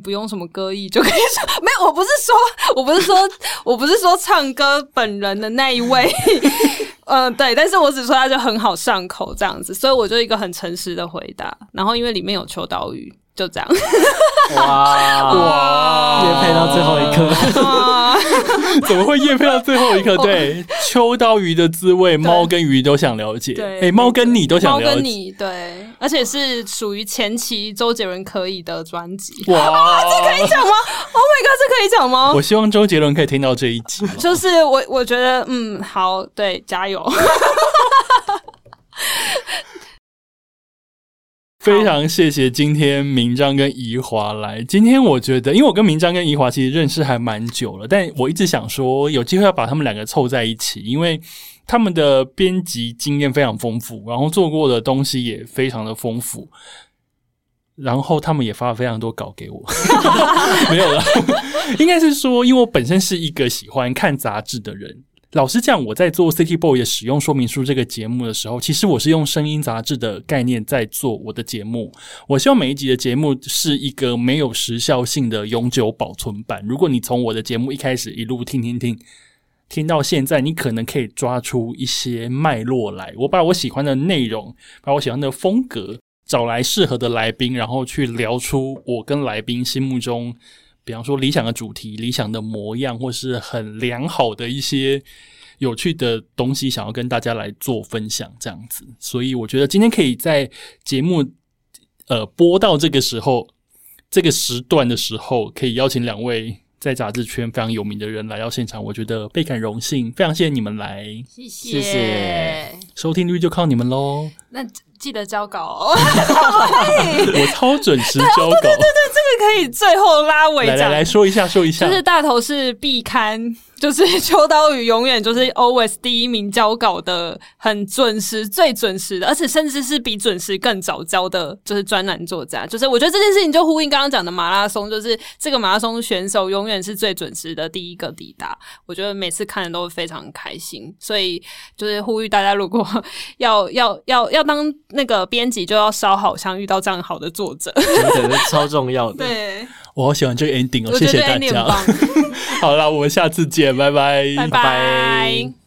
不用什么歌艺就可以说。没有，我不是说，我不是说，我不是说唱歌本人的那一位。嗯，对，但是我只说它就很好上口这样子，所以我就一个很诚实的回答。然后因为里面有秋刀鱼，就这样。哇哇，夜配到最后一刻，怎么会夜配到最后一刻？对，秋刀鱼的滋味，猫跟鱼都想了解。对，哎，猫跟你都想了解。猫跟你对，而且是属于前期周杰伦可以的专辑。哇，这可以讲吗？Oh my god，这可以讲吗？我希望周杰伦可以听到这一集。就是我，我觉得，嗯，好，对，加油。非常谢谢今天明章跟怡华来。今天我觉得，因为我跟明章跟怡华其实认识还蛮久了，但我一直想说，有机会要把他们两个凑在一起，因为他们的编辑经验非常丰富，然后做过的东西也非常的丰富，然后他们也发了非常多稿给我。没有了，应该是说，因为我本身是一个喜欢看杂志的人。老实讲，我在做《City Boy》的使用说明书这个节目的时候，其实我是用声音杂志的概念在做我的节目。我希望每一集的节目是一个没有时效性的永久保存版。如果你从我的节目一开始一路听听听，听到现在，你可能可以抓出一些脉络来。我把我喜欢的内容，把我喜欢的风格，找来适合的来宾，然后去聊出我跟来宾心目中。比方说理想的主题、理想的模样，或是很良好的一些有趣的东西，想要跟大家来做分享，这样子。所以我觉得今天可以在节目呃播到这个时候、这个时段的时候，可以邀请两位在杂志圈非常有名的人来到现场，我觉得倍感荣幸。非常谢谢你们来，谢谢。收听率就靠你们喽。那。记得交稿，哦。我超准时交稿。对对对，这个可以最后拉尾。来来来说一下，说一下，就是大头是必刊。就是 秋刀鱼永远就是 always 第一名交稿的，很准时，最准时的，而且甚至是比准时更早交的，就是专栏作家。就是我觉得这件事情就呼应刚刚讲的马拉松，就是这个马拉松选手永远是最准时的第一个抵达。我觉得每次看的都非常开心，所以就是呼吁大家，如果 要要要要当那个编辑，就要烧好香，遇到这样好的作者，对，超重要的。对。我好喜欢这个 ending 哦，谢谢大家。好了，我们下次见，拜拜，拜拜。